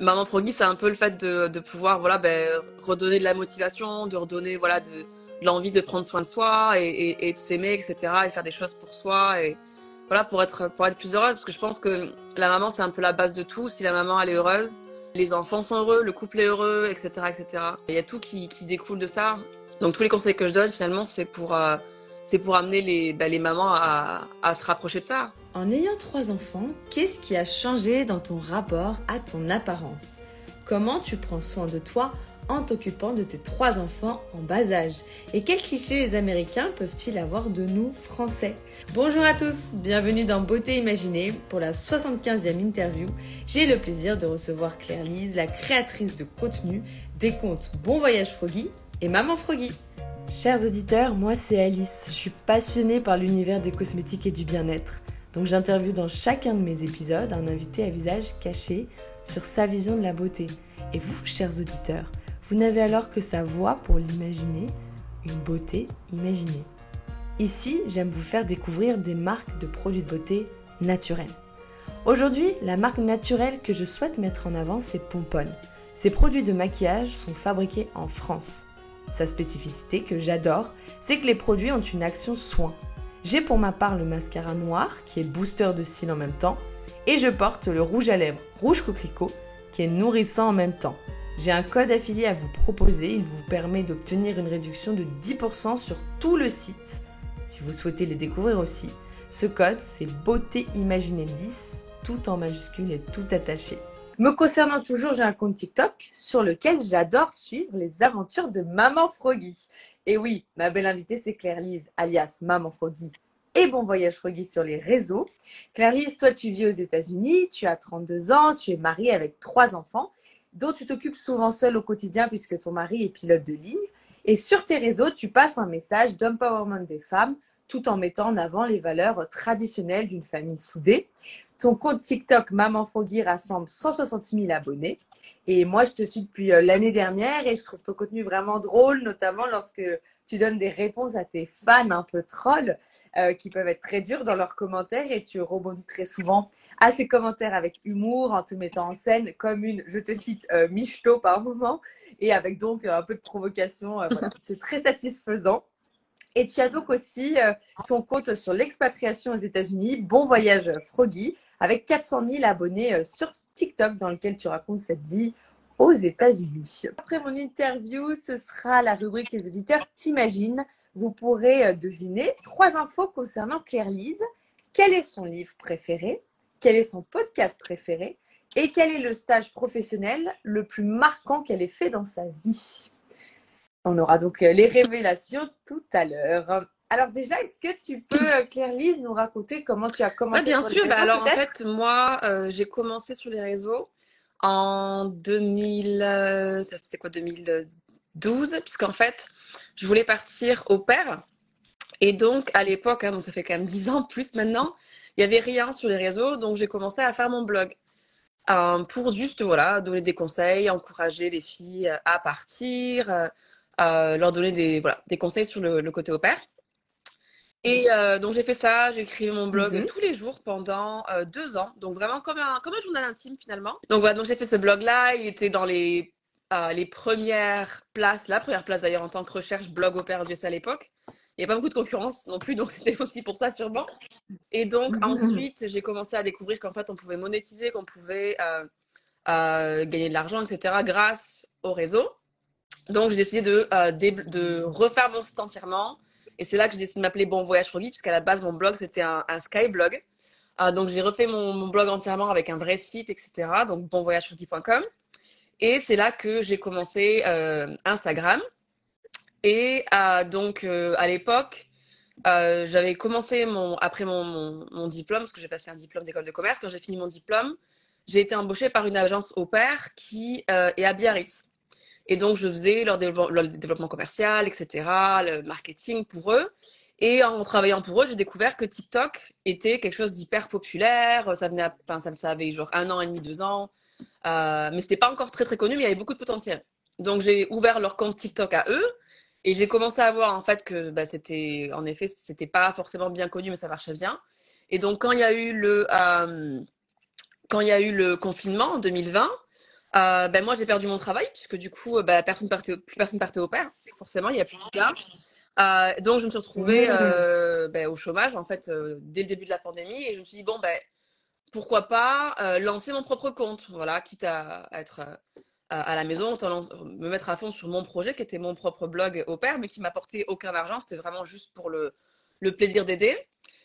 Maman Froggy, c'est un peu le fait de, pouvoir voilà, ben, redonner de la motivation, de redonner voilà, de, l'envie de prendre soin de soi et, de s'aimer, etc. et faire des choses pour soi et voilà, pour être, pour être plus heureuse. Parce que je pense que la maman, c'est un peu la base de tout. Si la maman, elle est heureuse, les enfants sont heureux, le couple est heureux, etc. etc. Il y a tout qui, découle de ça. Donc tous les conseils que je donne, finalement, c'est pour, euh, c'est pour amener les, les mamans à se rapprocher de ça. En ayant trois enfants, qu'est-ce qui a changé dans ton rapport à ton apparence? Comment tu prends soin de toi en t'occupant de tes trois enfants en bas âge? Et quels clichés les Américains peuvent-ils avoir de nous, Français? Bonjour à tous, bienvenue dans Beauté Imaginée. Pour la 75e interview, j'ai le plaisir de recevoir Claire Lise, la créatrice de contenu des comptes Bon Voyage Froggy et Maman Froggy. Chers auditeurs, moi c'est Alice. Je suis passionnée par l'univers des cosmétiques et du bien-être. Donc j'interviewe dans chacun de mes épisodes un invité à visage caché sur sa vision de la beauté. Et vous, chers auditeurs, vous n'avez alors que sa voix pour l'imaginer, une beauté imaginée. Ici, j'aime vous faire découvrir des marques de produits de beauté naturels. Aujourd'hui, la marque naturelle que je souhaite mettre en avant, c'est Pomponne. Ces produits de maquillage sont fabriqués en France. Sa spécificité que j'adore, c'est que les produits ont une action soin. J'ai pour ma part le mascara noir qui est booster de cils en même temps et je porte le rouge à lèvres rouge coquelicot qui est nourrissant en même temps. J'ai un code affilié à vous proposer, il vous permet d'obtenir une réduction de 10% sur tout le site. Si vous souhaitez les découvrir aussi, ce code c'est beauté imaginée 10 tout en majuscule et tout attaché. Me concernant toujours, j'ai un compte TikTok sur lequel j'adore suivre les aventures de Maman Froggy. Et oui, ma belle invitée, c'est Claire Lise, alias Maman Froggy et Bon Voyage Froggy sur les réseaux. Claire Lise, toi, tu vis aux États-Unis, tu as 32 ans, tu es mariée avec trois enfants, dont tu t'occupes souvent seule au quotidien puisque ton mari est pilote de ligne. Et sur tes réseaux, tu passes un message d'empowerment des femmes tout en mettant en avant les valeurs traditionnelles d'une famille soudée. Ton compte TikTok Maman Froggy rassemble 160 000 abonnés. Et moi, je te suis depuis euh, l'année dernière et je trouve ton contenu vraiment drôle, notamment lorsque tu donnes des réponses à tes fans un peu trolls euh, qui peuvent être très durs dans leurs commentaires et tu rebondis très souvent à ces commentaires avec humour en te mettant en scène comme une, je te cite, euh, michto par moment et avec donc un peu de provocation. Euh, voilà. C'est très satisfaisant. Et tu as donc aussi euh, ton compte sur l'expatriation aux États-Unis, Bon Voyage Froggy, avec 400 000 abonnés euh, sur TikTok dans lequel tu racontes cette vie aux États-Unis. Après mon interview, ce sera la rubrique Les auditeurs t'imaginent. Vous pourrez euh, deviner trois infos concernant Claire Lise. Quel est son livre préféré? Quel est son podcast préféré? Et quel est le stage professionnel le plus marquant qu'elle ait fait dans sa vie? On aura donc euh, les révélations tout à l'heure. Alors déjà, est-ce que tu peux, euh, Claire Lise, nous raconter comment tu as commencé Ouais, bien sur les sûr. Bah, réseaux, alors en fait, moi, euh, j'ai commencé sur les réseaux en 2000, euh, ça c'est quoi, 2012, puisqu'en fait, je voulais partir au pair. Et donc, à l'époque, hein, donc ça fait quand même 10 ans plus maintenant, il n'y avait rien sur les réseaux, donc j'ai commencé à faire mon blog euh, pour juste, voilà, donner des conseils, encourager les filles à partir, leur donner des, voilà, des conseils sur le, le côté au pair. Et euh, donc j'ai fait ça, j'ai écrit mon blog Mhm. tous les jours pendant euh, deux ans, donc vraiment comme un, comme un journal intime finalement. Donc voilà, donc j'ai fait ce blog-là, il était dans les, euh, les premières places, la première place d'ailleurs en tant que recherche blog au pair US à l'époque. Il n'y a pas beaucoup de concurrence non plus, donc c'était aussi pour ça sûrement. Et donc Mhm. ensuite, j'ai commencé à découvrir qu'en fait on pouvait monétiser, qu'on pouvait gagner de l'argent, etc. grâce au réseau. Donc j'ai décidé de, de refaire mon site entièrement. Et c'est là que j'ai décidé de m'appeler Bon Voyage Froggy, puisqu'à la base, mon blog, c'était un, un Skyblog. Euh, donc j'ai refait mon, blog entièrement avec un vrai site, etc. Donc bonvoyagefroggy.com. Et c'est là que j'ai commencé euh, Instagram. Et euh, donc euh, à l'époque, j'avais commencé mon, après mon, mon, diplôme, parce que j'ai passé un diplôme d'école de commerce. Quand j'ai fini mon diplôme, j'ai été embauchée par une agence au pair qui est à Biarritz. Et donc, je faisais leur développement, commercial, etc., le marketing pour eux. Et en travaillant pour eux, j'ai découvert que TikTok était quelque chose d'hyper populaire. Ça venait, enfin, ça, ça avait genre un an et demi, deux ans. Euh, mais c'était pas encore très, très connu, mais il y avait beaucoup de potentiel. Donc, j'ai ouvert leur compte TikTok à eux. Et j'ai commencé à voir, en fait, que bah, c'était, en effet, c'était pas forcément bien connu, mais ça marchait bien. Et donc, quand il y a eu le, euh, quand il y a eu le confinement en 2020, Euh, ben moi, j'ai perdu mon travail puisque du coup, ben, personne partait, plus personne partait au père. Forcément, il n'y a plus de. Euh, donc, je me suis retrouvée mmh. euh, ben, au chômage en fait euh, dès le début de la pandémie et je me suis dit bon ben pourquoi pas euh, lancer mon propre compte, voilà, quitte à, à être à la maison, autant me mettre à fond sur mon projet qui était mon propre blog au père, mais qui m'apportait aucun argent. C'était vraiment juste pour le, le plaisir d'aider.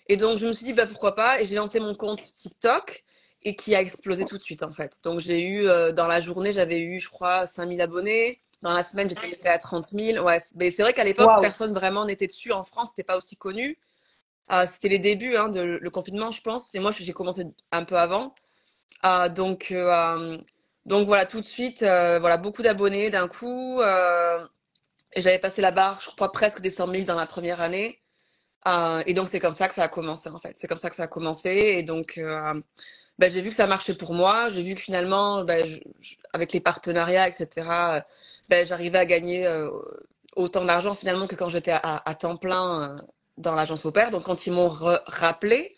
Et donc, je me suis dit, bah, pourquoi pas. Et j'ai lancé mon compte TikTok et qui a explosé tout de suite, en fait. Donc, j'ai eu, euh, dans la journée, j'avais eu, je crois, 5000 abonnés. Dans la semaine, j'étais à 30 000. Ouais, mais c'est vrai qu'à l'époque, wow. personne vraiment n'était dessus. En France, c'était pas aussi connu. Euh, c'était les débuts hein, de le confinement, je pense. Et moi, j'ai commencé un peu avant. Euh, donc, euh, donc voilà, tout de suite, euh, voilà, beaucoup d'abonnés d'un coup. Euh, et j'avais passé la barre, je crois, presque des 100 000 dans la première année. Euh, et donc, c'est comme ça que ça a commencé, en fait. C'est comme ça que ça a commencé. Et donc, euh, ben, j'ai vu que ça marchait pour moi. J'ai vu que finalement, je, avec les partenariats, etc., ben, j'arrivais à gagner euh, autant d'argent finalement que quand j'étais à, temps plein euh, dans l'agence au père. Donc, quand ils m'ont rappelé,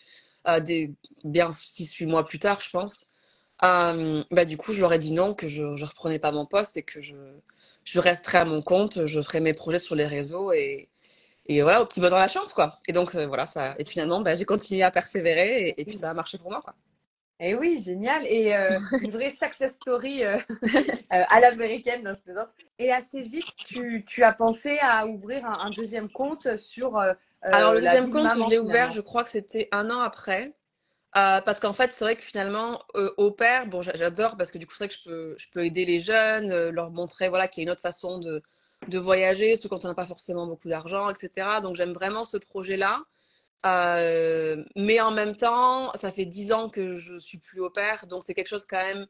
euh, des, bien 6-8 mois plus tard, je pense, bah, du coup, je leur ai dit non, que je ne reprenais pas mon poste et que je, je resterais à mon compte, je ferais mes projets sur les réseaux et, et voilà, au petit bonheur la chance, quoi. Et donc, euh, voilà, ça. Et finalement, bah, j'ai continué à persévérer et, et, puis ça a marché pour moi, quoi. Et eh oui, génial. Et euh, une vraie success story euh, à l'américaine, non, je plaisante. Et assez vite, tu, tu as pensé à ouvrir un, un deuxième compte sur. Alors, le deuxième compte, maman, je l'ai ouvert, je crois que c'était un an après. Euh, parce qu'en fait, c'est vrai que finalement, euh, au père, bon, j'adore parce que du coup, c'est vrai que je peux, je peux aider les jeunes, euh, leur montrer voilà, qu'il y a une autre façon de, de voyager, surtout quand on n'a pas forcément beaucoup d'argent, etc. Donc, j'aime vraiment ce projet-là. Euh, mais en même temps, ça fait dix ans que je suis plus au père, donc c'est quelque chose quand même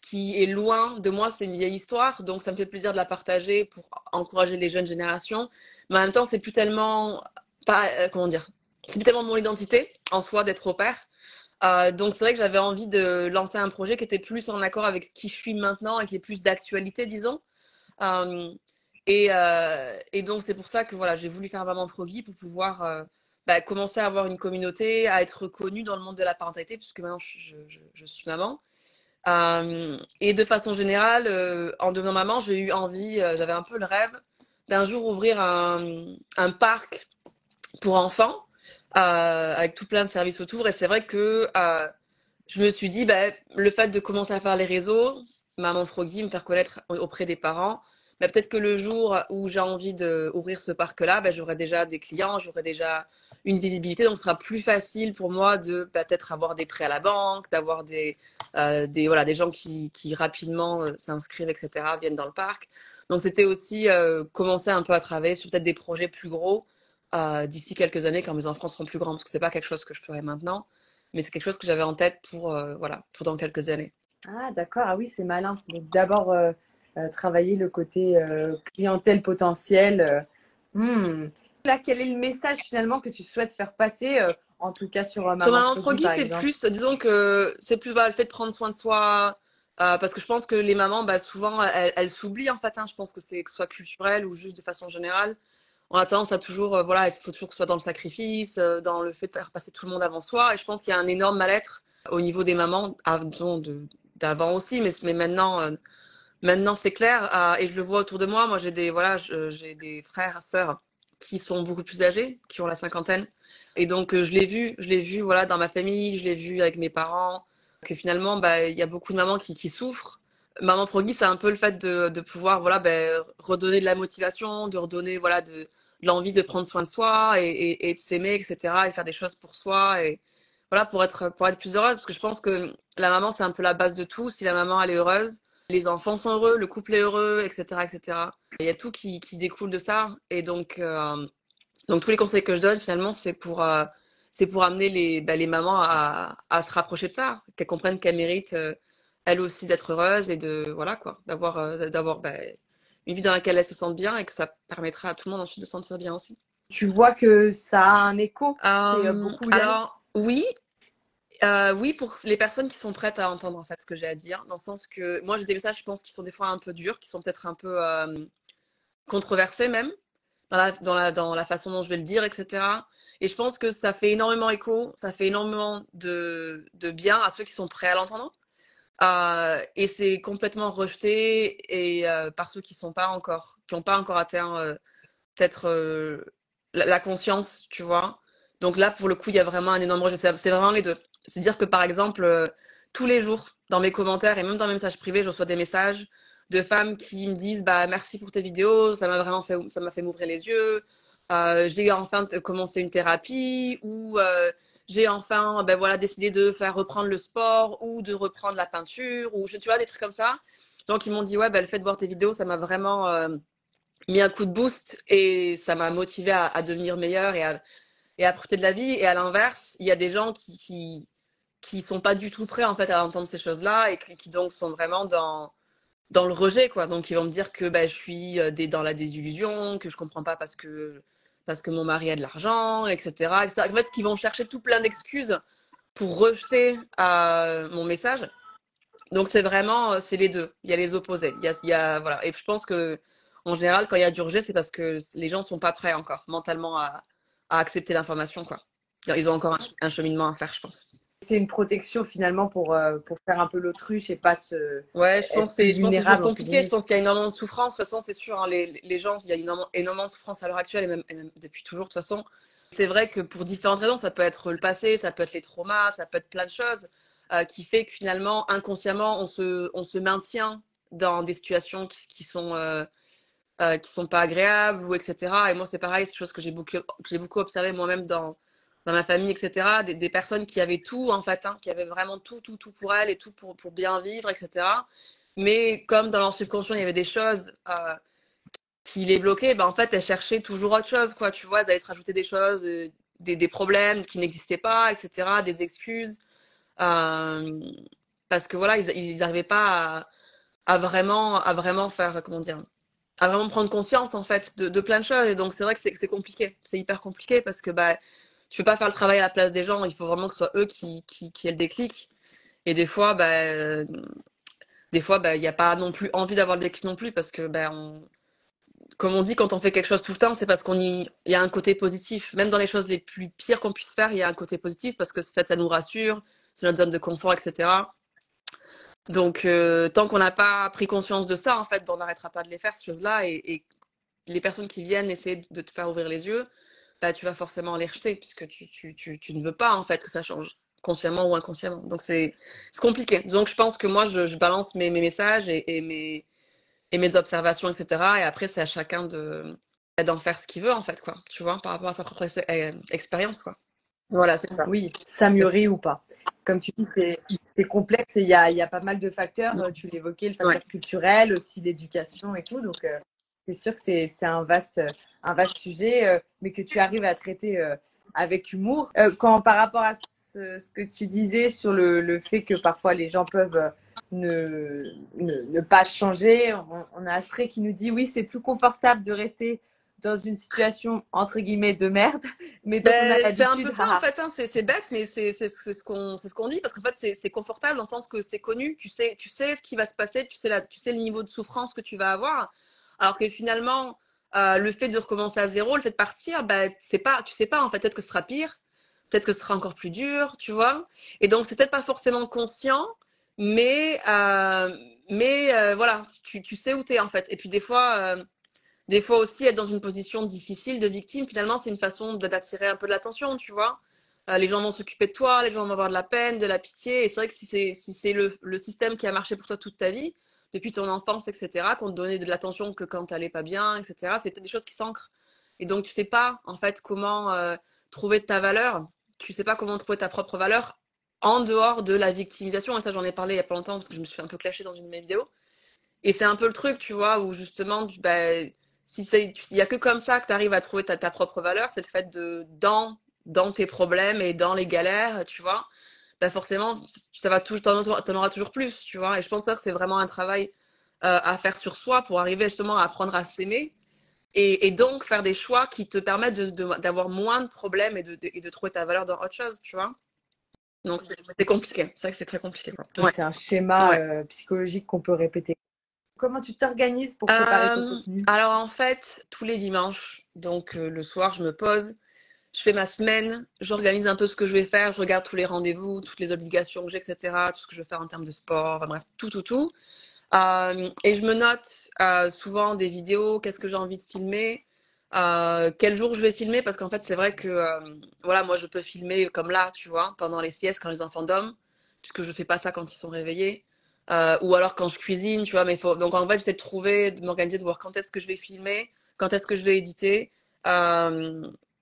qui est loin de moi. C'est une vieille histoire, donc ça me fait plaisir de la partager pour encourager les jeunes générations. Mais en même temps, c'est plus tellement pas comment dire, c'est plus tellement mon identité en soi d'être au père. Euh, donc c'est vrai que j'avais envie de lancer un projet qui était plus en accord avec qui je suis maintenant et qui est plus d'actualité, disons. Euh, et, euh, et, donc c'est pour ça que voilà, j'ai voulu faire Maman Progui pour pouvoir euh, bah, commencer à avoir une communauté, à être reconnue dans le monde de la parentalité, puisque maintenant je, je, suis maman. Euh, et de façon générale, en devenant maman, j'ai eu envie, j'avais un peu le rêve d'un jour ouvrir un, un parc pour enfants euh, avec tout plein de services autour. Et c'est vrai que euh, je me suis dit, bah, le fait de commencer à faire les réseaux, Maman Froggy, me faire connaître auprès des parents, bah, peut-être que le jour où j'ai envie d'ouvrir ce parc-là, bah, j'aurai déjà des clients, j'aurai déjà une visibilité, donc ce sera plus facile pour moi de bah, peut-être avoir des prêts à la banque, d'avoir des, euh, des, voilà, des gens qui, qui rapidement euh, s'inscrivent, etc., viennent dans le parc. Donc c'était aussi euh, commencer un peu à travailler sur peut-être des projets plus gros d'ici quelques années quand mes enfants seront plus grands, parce que c'est pas quelque chose que je ferai maintenant, mais c'est quelque chose que j'avais en tête pour, voilà, pour dans quelques années. Ah d'accord, ah oui, c'est malin. Donc d'abord travailler le côté clientèle potentielle. Hmm. Là, quel est le message finalement que tu souhaites faire passer en tout cas sur Maman, sur Maman Froggy, c'est plus, disons que c'est plus voilà, le fait de prendre soin de soi, euh, parce que je pense que les mamans, bah, souvent, elles, s'oublient en fait. Hein. Je pense que c'est que ce soit culturel ou juste de façon générale on a tendance à toujours, euh, voilà, il faut toujours que ce soit dans le sacrifice, euh, dans le fait de faire passer tout le monde avant soi. Et je pense qu'il y a un énorme mal-être au niveau des mamans, d'avant aussi, mais, mais maintenant, euh, maintenant c'est clair. Euh, et je le vois autour de moi. Moi, j'ai des, voilà, j'ai des frères, sœurs qui sont beaucoup plus âgés, qui ont la cinquantaine. Et donc, je l'ai vu, je l'ai vu, voilà, dans ma famille, je l'ai vu avec mes parents, que finalement, bah, il y a beaucoup de mamans qui, qui souffrent. Maman Froggy, c'est un peu le fait de, de pouvoir, voilà, ben, redonner de la motivation, de redonner, voilà, de, l'envie de prendre soin de soi et, et, et de s'aimer, etc. et faire des choses pour soi et voilà pour être pour être plus heureuse parce que je pense que la maman c'est un peu la base de tout. Si la maman elle est heureuse, les enfants sont heureux, le couple est heureux, etc., etc. Il y a tout qui, qui découle de ça et donc euh, donc tous les conseils que je donne finalement c'est pour euh, c'est pour amener les bah, les mamans à, à se rapprocher de ça, qu'elles comprennent qu'elles méritent euh, elles aussi d'être heureuses et de voilà quoi, d'avoir d'avoir bah, une vie dans laquelle elles se sentent bien et que ça permettra à tout le monde ensuite de se sentir bien aussi. Tu vois que ça a un écho Alors, oui. Euh, oui, pour les personnes qui sont prêtes à entendre en fait ce que j'ai à dire, dans le sens que moi j'ai des messages, je pense, qui sont des fois un peu durs, qui sont peut-être un peu euh, controversés même, dans la, dans, la, dans la façon dont je vais le dire, etc. Et je pense que ça fait énormément écho, ça fait énormément de, de bien à ceux qui sont prêts à l'entendre. Euh, et c'est complètement rejeté et par ceux qui sont pas encore, qui n'ont pas encore atteint peut-être la, la, conscience, tu vois. Donc là, pour le coup, il y a vraiment un énorme rejet. C'est vraiment les deux. C'est-à-dire que par exemple, tous les jours, dans mes commentaires et même dans mes messages privés, je reçois des messages de femmes qui me disent bah merci pour tes vidéos, ça m'a vraiment fait, ça fait m'ouvrir les yeux. j'ai enfin commencé une thérapie ou j'ai enfin ben voilà, décidé de faire reprendre le sport ou de reprendre la peinture ou tu vois, des trucs comme ça. Donc ils m'ont dit ouais, ben, le fait de voir tes vidéos, ça m'a vraiment euh, mis un coup de boost et ça m'a motivé à, devenir meilleur et à, et à profiter de la vie. Et à l'inverse, il y a des gens qui, qui sont pas du tout prêts en fait à entendre ces choses-là et qui, donc sont vraiment dans dans le rejet quoi. Donc ils vont me dire que ben, je suis euh, dans la désillusion, que je comprends pas parce que parce que mon mari a de l'argent, etc., etc. En fait, qui vont chercher tout plein d'excuses pour rejeter euh, mon message. Donc c'est vraiment, euh, c'est les deux. Il y a les opposés. Il y a, voilà. Et je pense que en général, quand il y a du rejet, c'est parce que les gens sont pas prêts encore mentalement à, à accepter l'information, quoi. Ils ont encore un cheminement à faire, je pense c'est une protection finalement pour, euh, pour faire un peu l'autruche et pas se. Ouais, je pense que c'est compliqué. Je pense qu'il y a énormément de souffrance. De toute façon, c'est sûr, hein, les, les, gens, il y a énormément, énormément de souffrance à l'heure actuelle et même, et même, depuis toujours. De toute façon, c'est vrai que pour différentes raisons, ça peut être le passé, ça peut être les traumas, ça peut être plein de choses euh, qui fait que finalement, inconsciemment, on se, on se maintient dans des situations qui, qui sont. Euh, euh, qui sont pas agréables ou etc. Et moi, c'est pareil, c'est chose que j'ai beaucoup, j'ai beaucoup observé moi-même dans, dans ma famille, etc., des, personnes qui avaient tout, en fait, hein, qui avaient vraiment tout, tout, tout pour elles et tout pour, pour bien vivre, etc. Mais comme dans leur subconscient, il y avait des choses euh, qui les bloquaient, ben, en fait, elles cherchaient toujours autre chose, quoi. Tu vois, elles allaient se rajouter des choses, euh, des, des, problèmes qui n'existaient pas, etc., des excuses. Euh, parce que voilà, ils n'arrivaient pas à, à, vraiment, à vraiment faire, comment dire, à vraiment prendre conscience, en fait, de, de plein de choses. Et donc, c'est vrai que c'est compliqué. C'est hyper compliqué parce que, bah, tu peux pas faire le travail à la place des gens. Il faut vraiment que ce soit eux qui, qui, qui aient le déclic. Et des fois, bah, euh, des fois, bah, il n'y a pas non plus envie d'avoir le déclic non plus parce que, bah, comme on dit, quand on fait quelque chose tout le temps, c'est parce qu'on y... y a un côté positif. Même dans les choses les plus pires qu'on puisse faire, il y a un côté positif parce que ça, ça nous rassure, c'est notre zone de confort, etc. Donc, euh, tant qu'on n'a pas pris conscience de ça, en fait, ben, on n'arrêtera pas de les faire, ces choses-là. Et, et, les personnes qui viennent essayer de te faire ouvrir les yeux, bah, tu vas forcément les rejeter puisque tu, tu, tu, tu, ne veux pas en fait que ça change, consciemment ou inconsciemment. Donc c'est compliqué. Donc je pense que moi, je, je balance mes, mes messages et, et, mes, et mes observations, etc. Et après, c'est à chacun de d'en faire ce qu'il veut en fait, quoi. Tu vois, par rapport à sa propre euh, expérience, quoi. Voilà, c'est ça. Oui, s'améliorer ou pas. Comme tu dis, c'est complexe et il y a, y a, pas mal de facteurs. Tu l'évoquais, le facteur ouais. culturel, aussi l'éducation et tout. Donc, euh, c'est sûr que c'est un vaste, un vaste sujet, euh, mais que tu arrives à traiter euh, avec humour. Euh, quand par rapport à ce, ce, que tu disais sur le, le, fait que parfois les gens peuvent ne, ne, ne pas changer, on, on, a Astré qui nous dit oui, c'est plus confortable de rester dans une situation entre guillemets de merde, mais ben, c'est un peu ça en fait. Hein, c'est bête, mais c'est ce qu'on ce qu'on dit parce qu'en fait c'est confortable dans le sens que c'est connu. Tu sais tu sais ce qui va se passer, tu sais la, tu sais le niveau de souffrance que tu vas avoir. Alors que finalement, euh, le fait de recommencer à zéro, le fait de partir, bah, c'est pas, tu sais pas, en fait, peut-être que ce sera pire, peut-être que ce sera encore plus dur, tu vois. Et donc, c'est peut-être pas forcément conscient, mais, euh, mais euh, voilà, tu, tu sais où tu es, en fait. Et puis, des fois, des fois aussi, être dans une position difficile de victime, finalement, c'est une façon d'attirer un peu de l'attention, tu vois. Les gens vont s'occuper de toi, les gens vont avoir de la peine, de la pitié. Et c'est vrai que si c'est si le, le système qui a marché pour toi toute ta vie, depuis ton enfance, etc., qu'on te donnait de l'attention que quand tu n'allais pas bien, etc. C'était des choses qui s'ancrent. Et donc, tu sais pas, en fait, comment euh, trouver ta valeur. Tu sais pas comment trouver ta propre valeur en dehors de la victimisation. Et ça, j'en ai parlé il y a pas longtemps parce que je me suis un peu clasher dans une de mes vidéos. Et c'est un peu le truc, tu vois, où justement, tu, bah, si il n'y a que comme ça que tu arrives à trouver ta, ta propre valeur, c'est le fait de, dans, dans tes problèmes et dans les galères, tu vois, bah forcément, ça va toujours, t'en, en auras toujours plus, tu vois. Et je pense que c'est vraiment un travail euh, à faire sur soi pour arriver justement à apprendre à s'aimer et, et, donc faire des choix qui te permettent de, de, d'avoir moins de problèmes et de, et de trouver ta valeur dans autre chose, tu vois. Donc c'est, compliqué, c'est vrai que c'est très compliqué. Ouais. C'est un schéma ouais. euh, psychologique qu'on peut répéter. Comment tu t'organises pour préparer euh, ton contenu? Alors en fait, tous les dimanches, donc euh, le soir, je me pose je fais ma semaine, j'organise un peu ce que je vais faire, je regarde tous les rendez-vous, toutes les obligations que j'ai, etc., tout ce que je veux faire en termes de sport, enfin, bref, tout, tout, tout. Euh, et je me note euh, souvent des vidéos, qu'est-ce que j'ai envie de filmer, euh, quel jour je vais filmer, parce qu'en fait, c'est vrai que, voilà, moi, je peux filmer comme là, tu vois, pendant les siestes, quand les enfants dorment, puisque je fais pas ça quand ils sont réveillés. Ou alors quand je cuisine, tu vois, mais faut... Donc en fait, j'essaie de trouver, de m'organiser, de voir quand est-ce que je vais filmer, quand est-ce que je vais éditer,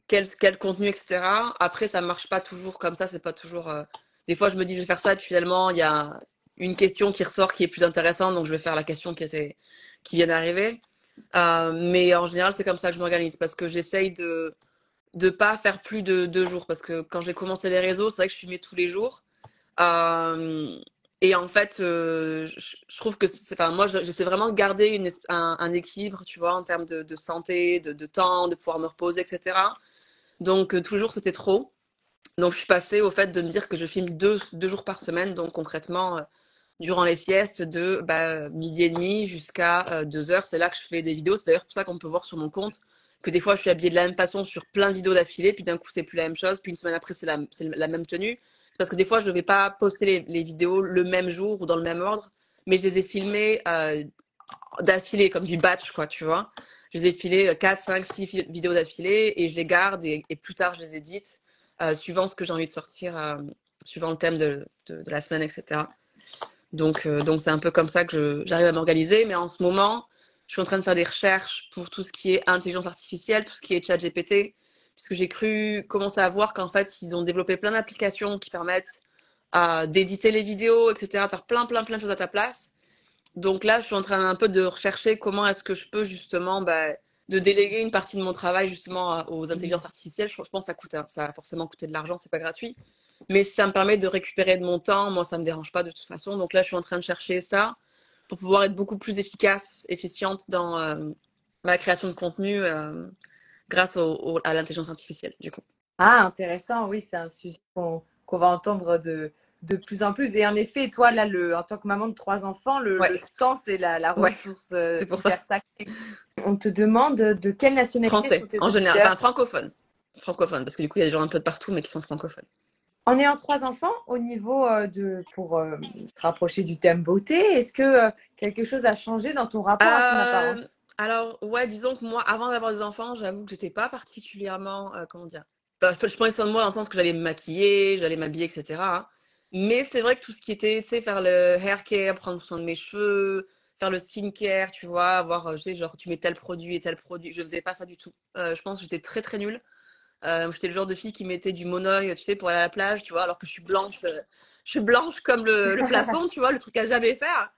quel, contenu, etc. Après, ça marche pas toujours comme ça, c'est pas toujours... Euh, Des fois, je me dis, je vais faire ça, et finalement, il y a une question qui ressort qui est plus intéressante, donc je vais faire la question qui, est... qui vient d'arriver. Euh, mais en général, c'est comme ça que je m'organise, parce que j'essaye de de pas faire plus de deux jours, parce que quand j'ai commencé les réseaux, c'est vrai que je filmais tous les jours. Euh, et en fait, je trouve que, enfin, moi, j'essaie vraiment de garder un, équilibre, tu vois, en termes de, santé, de, temps, de pouvoir me reposer, etc. Donc, euh, toujours, c'était trop. Donc, je suis passée au fait de me dire que je filme deux, jours par semaine, donc concrètement, euh, durant les siestes, de bah, midi et demi jusqu'à euh, deux heures. C'est là que je fais des vidéos. C'est d'ailleurs pour ça qu'on peut voir sur mon compte que des fois, je suis habillée de la même façon sur plein de vidéos d'affilée, puis d'un coup, c'est plus la même chose, puis une semaine après, c'est la, même tenue parce que des fois, je ne vais pas poster les, vidéos le même jour ou dans le même ordre, mais je les ai filmées d'affilée, comme du batch, quoi, tu vois. Je les ai filées 4, 5, 6 vidéos d'affilée et je les garde et, plus tard, je les édite euh, suivant ce que j'ai envie de sortir, euh, suivant le thème de, de, la semaine, etc. Donc, euh, donc c'est un peu comme ça que j'arrive à m'organiser. Mais en ce moment, je suis en train de faire des recherches pour tout ce qui est intelligence artificielle, tout ce qui est chat GPT puisque j'ai cru commencer à voir qu'en fait, ils ont développé plein d'applications qui permettent d'éditer les vidéos, etc., faire plein, plein, plein de choses à ta place. Donc là, je suis en train un peu de rechercher comment est-ce que je peux justement bah, de déléguer une partie de mon travail justement aux intelligences artificielles. Je, pense que ça coûte, ça a forcément coûté de l'argent, c'est pas gratuit. Mais ça me permet de récupérer de mon temps, moi, ça me dérange pas de toute façon. Donc là, je suis en train de chercher ça pour pouvoir être beaucoup plus efficace, efficiente dans euh, ma création de contenu. Euh, grâce au, au, à l'intelligence artificielle, du coup. Ah, intéressant, oui, c'est un sujet qu'on qu va entendre de, de plus en plus. Et en effet, toi, là, le, en tant que maman de trois enfants, le, ouais. le temps, c'est la, la, ressource ouais, c'est pour ça. sacrée. On te demande de quelle nationalité Français, sont tes en général, enfin, francophone. Francophone, parce que du coup, il y a des gens un peu de partout, mais qui sont francophones. En ayant trois enfants, au niveau euh, de, pour euh, se rapprocher du thème beauté, est-ce que euh, quelque chose a changé dans ton rapport à ton apparence? alors, ouais, disons que moi, avant d'avoir des enfants, j'avoue que j'étais pas particulièrement, euh, comment dire, je prenais soin de moi dans le sens que j'allais me maquiller, j'allais m'habiller, etc. Hein. Mais c'est vrai que tout ce qui était, tu sais, faire le hair care, prendre soin de mes cheveux, faire le skincare, tu vois, avoir, tu sais, genre, tu mets tel produit et tel produit, je faisais pas ça du tout. Euh, je pense que j'étais très, très nulle. Euh, j'étais le genre de fille qui mettait du monoeil, tu sais, pour aller à la plage, tu vois, alors que je suis blanche, je suis blanche comme le, plafond, tu vois, le truc à jamais faire.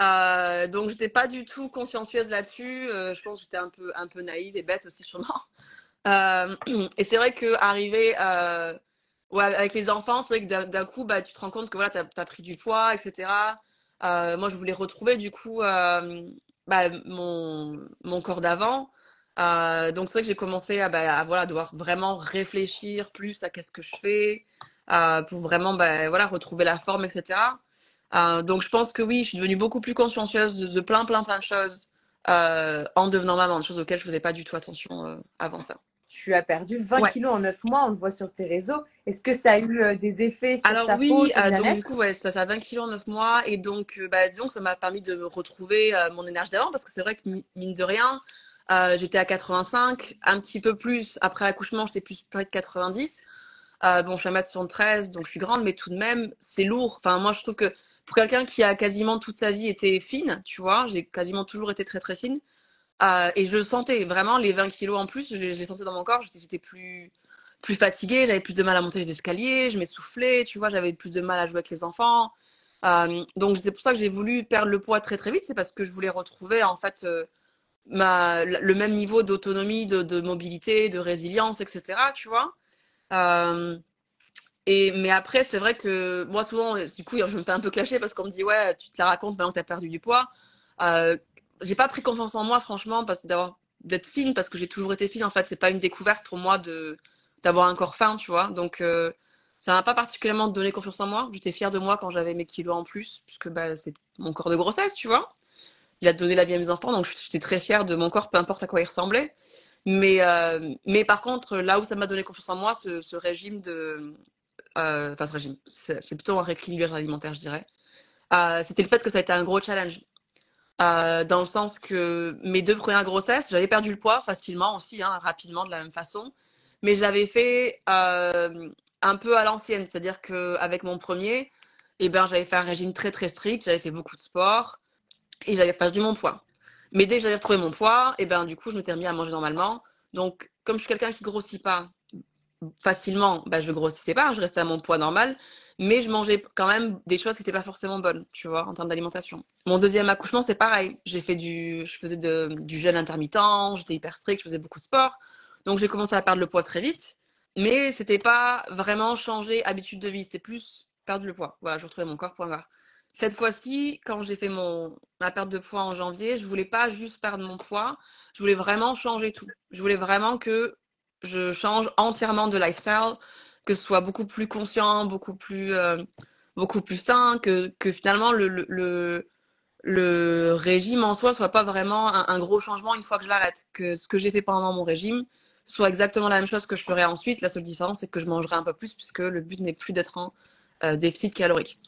Euh, donc j'étais pas du tout consciencieuse là-dessus. Euh, je pense que j'étais un peu un peu naïve et bête aussi sûrement. Euh, et c'est vrai que arriver euh, ouais, avec les enfants, c'est vrai que d'un coup bah tu te rends compte que voilà t'as as pris du poids, etc. Euh, moi je voulais retrouver du coup euh, bah, mon mon corps d'avant. donc c'est vrai que j'ai commencé à, bah, voilà devoir vraiment réfléchir plus à qu'est-ce que je fais pour vraiment bah, voilà retrouver la forme, etc. Euh, donc je pense que oui, je suis devenue beaucoup plus consciencieuse de, plein, plein, plein de choses euh, en devenant maman, des choses auxquelles je faisais pas du tout attention euh, avant ça. Tu as perdu 20 ouais. kilos en 9 mois, on le voit sur tes réseaux. Est-ce que ça a eu euh, des effets sur Alors, ta oui, peau euh, donc du coup, ouais, ça, a 20 kilos en 9 mois. Et donc, euh, bah, disons ça m'a permis de retrouver mon énergie d'avant parce que c'est vrai que mine de rien, j'étais à 85, un petit peu plus. Après accouchement, j'étais plus près de 90. bon, je suis à 1m73, donc je suis grande, mais tout de même, c'est lourd. Enfin, moi, je trouve que pour quelqu'un qui a quasiment toute sa vie été fine, tu vois, j'ai quasiment toujours été très très fine. Euh, et je le sentais vraiment, les 20 kilos en plus, je les sentais dans mon corps, j'étais plus, plus fatiguée, j'avais plus de mal à monter les escaliers, je m'essoufflais, tu vois, j'avais plus de mal à jouer avec les enfants. Euh, donc c'est pour ça que j'ai voulu perdre le poids très très vite, c'est parce que je voulais retrouver en fait euh, ma, le même niveau d'autonomie, de, mobilité, de résilience, etc. Tu vois. Et, mais après, c'est vrai que moi, souvent, du coup, je me fais un peu clasher parce qu'on me dit, ouais, tu te la racontes maintenant que tu as perdu du poids. J'ai pas pris confiance en moi, franchement, parce d'avoir d'être fine, parce que j'ai toujours été fine. En fait, c'est pas une découverte pour moi de d'avoir un corps fin, tu vois. Donc, euh, ça m'a pas particulièrement donné confiance en moi. J'étais fière de moi quand j'avais mes kilos en plus, puisque bah, c'est mon corps de grossesse, tu vois. Il a donné la vie à mes enfants, donc j'étais très fière de mon corps, peu importe à quoi il ressemblait. Mais, euh, mais par contre, là où ça m'a donné confiance en moi, ce, ce régime de. euh, Enfin, ce régime, c'est plutôt un rééquilibrage alimentaire, je dirais. Euh, C'était le fait que ça a été un gros challenge. Euh, dans le sens que mes deux premières grossesses, j'avais perdu le poids facilement aussi, hein, rapidement, de la même façon. Mais je l'avais fait euh, un peu à l'ancienne. C'est-à-dire qu'avec mon premier, eh ben, j'avais fait un régime très très strict, j'avais fait beaucoup de sport et j'avais perdu mon poids. Mais dès que j'avais retrouvé mon poids, et ben du coup, je m'étais remis à manger normalement. Donc, comme je suis quelqu'un qui grossit pas facilement, ben, je grossissais pas, je restais à mon poids normal, mais je mangeais quand même des choses qui n'étaient pas forcément bonnes, tu vois, en termes d'alimentation. Mon deuxième accouchement, c'est pareil. J'ai fait du, je faisais du jeûne intermittent, j'étais hyper strict, je faisais beaucoup de sport. Donc, j'ai commencé à perdre le poids très vite. Mais c'était pas vraiment changer habitude de vie, c'était plus perdre le poids. Voilà, je retrouvais mon corps, point barre. Cette fois-ci, quand j'ai fait mon, ma perte de poids en janvier, je voulais pas juste perdre mon poids, je voulais vraiment changer tout. Je voulais vraiment que je change entièrement de lifestyle, que ce soit beaucoup plus conscient, beaucoup plus, euh, beaucoup plus sain, que, que finalement le, le, le, régime en soi soit pas vraiment un, gros changement une fois que je l'arrête. Que ce que j'ai fait pendant mon régime soit exactement la même chose que je ferai ensuite. La seule différence, c'est que je mangerai un peu plus puisque le but n'est plus d'être en euh, déficit calorique.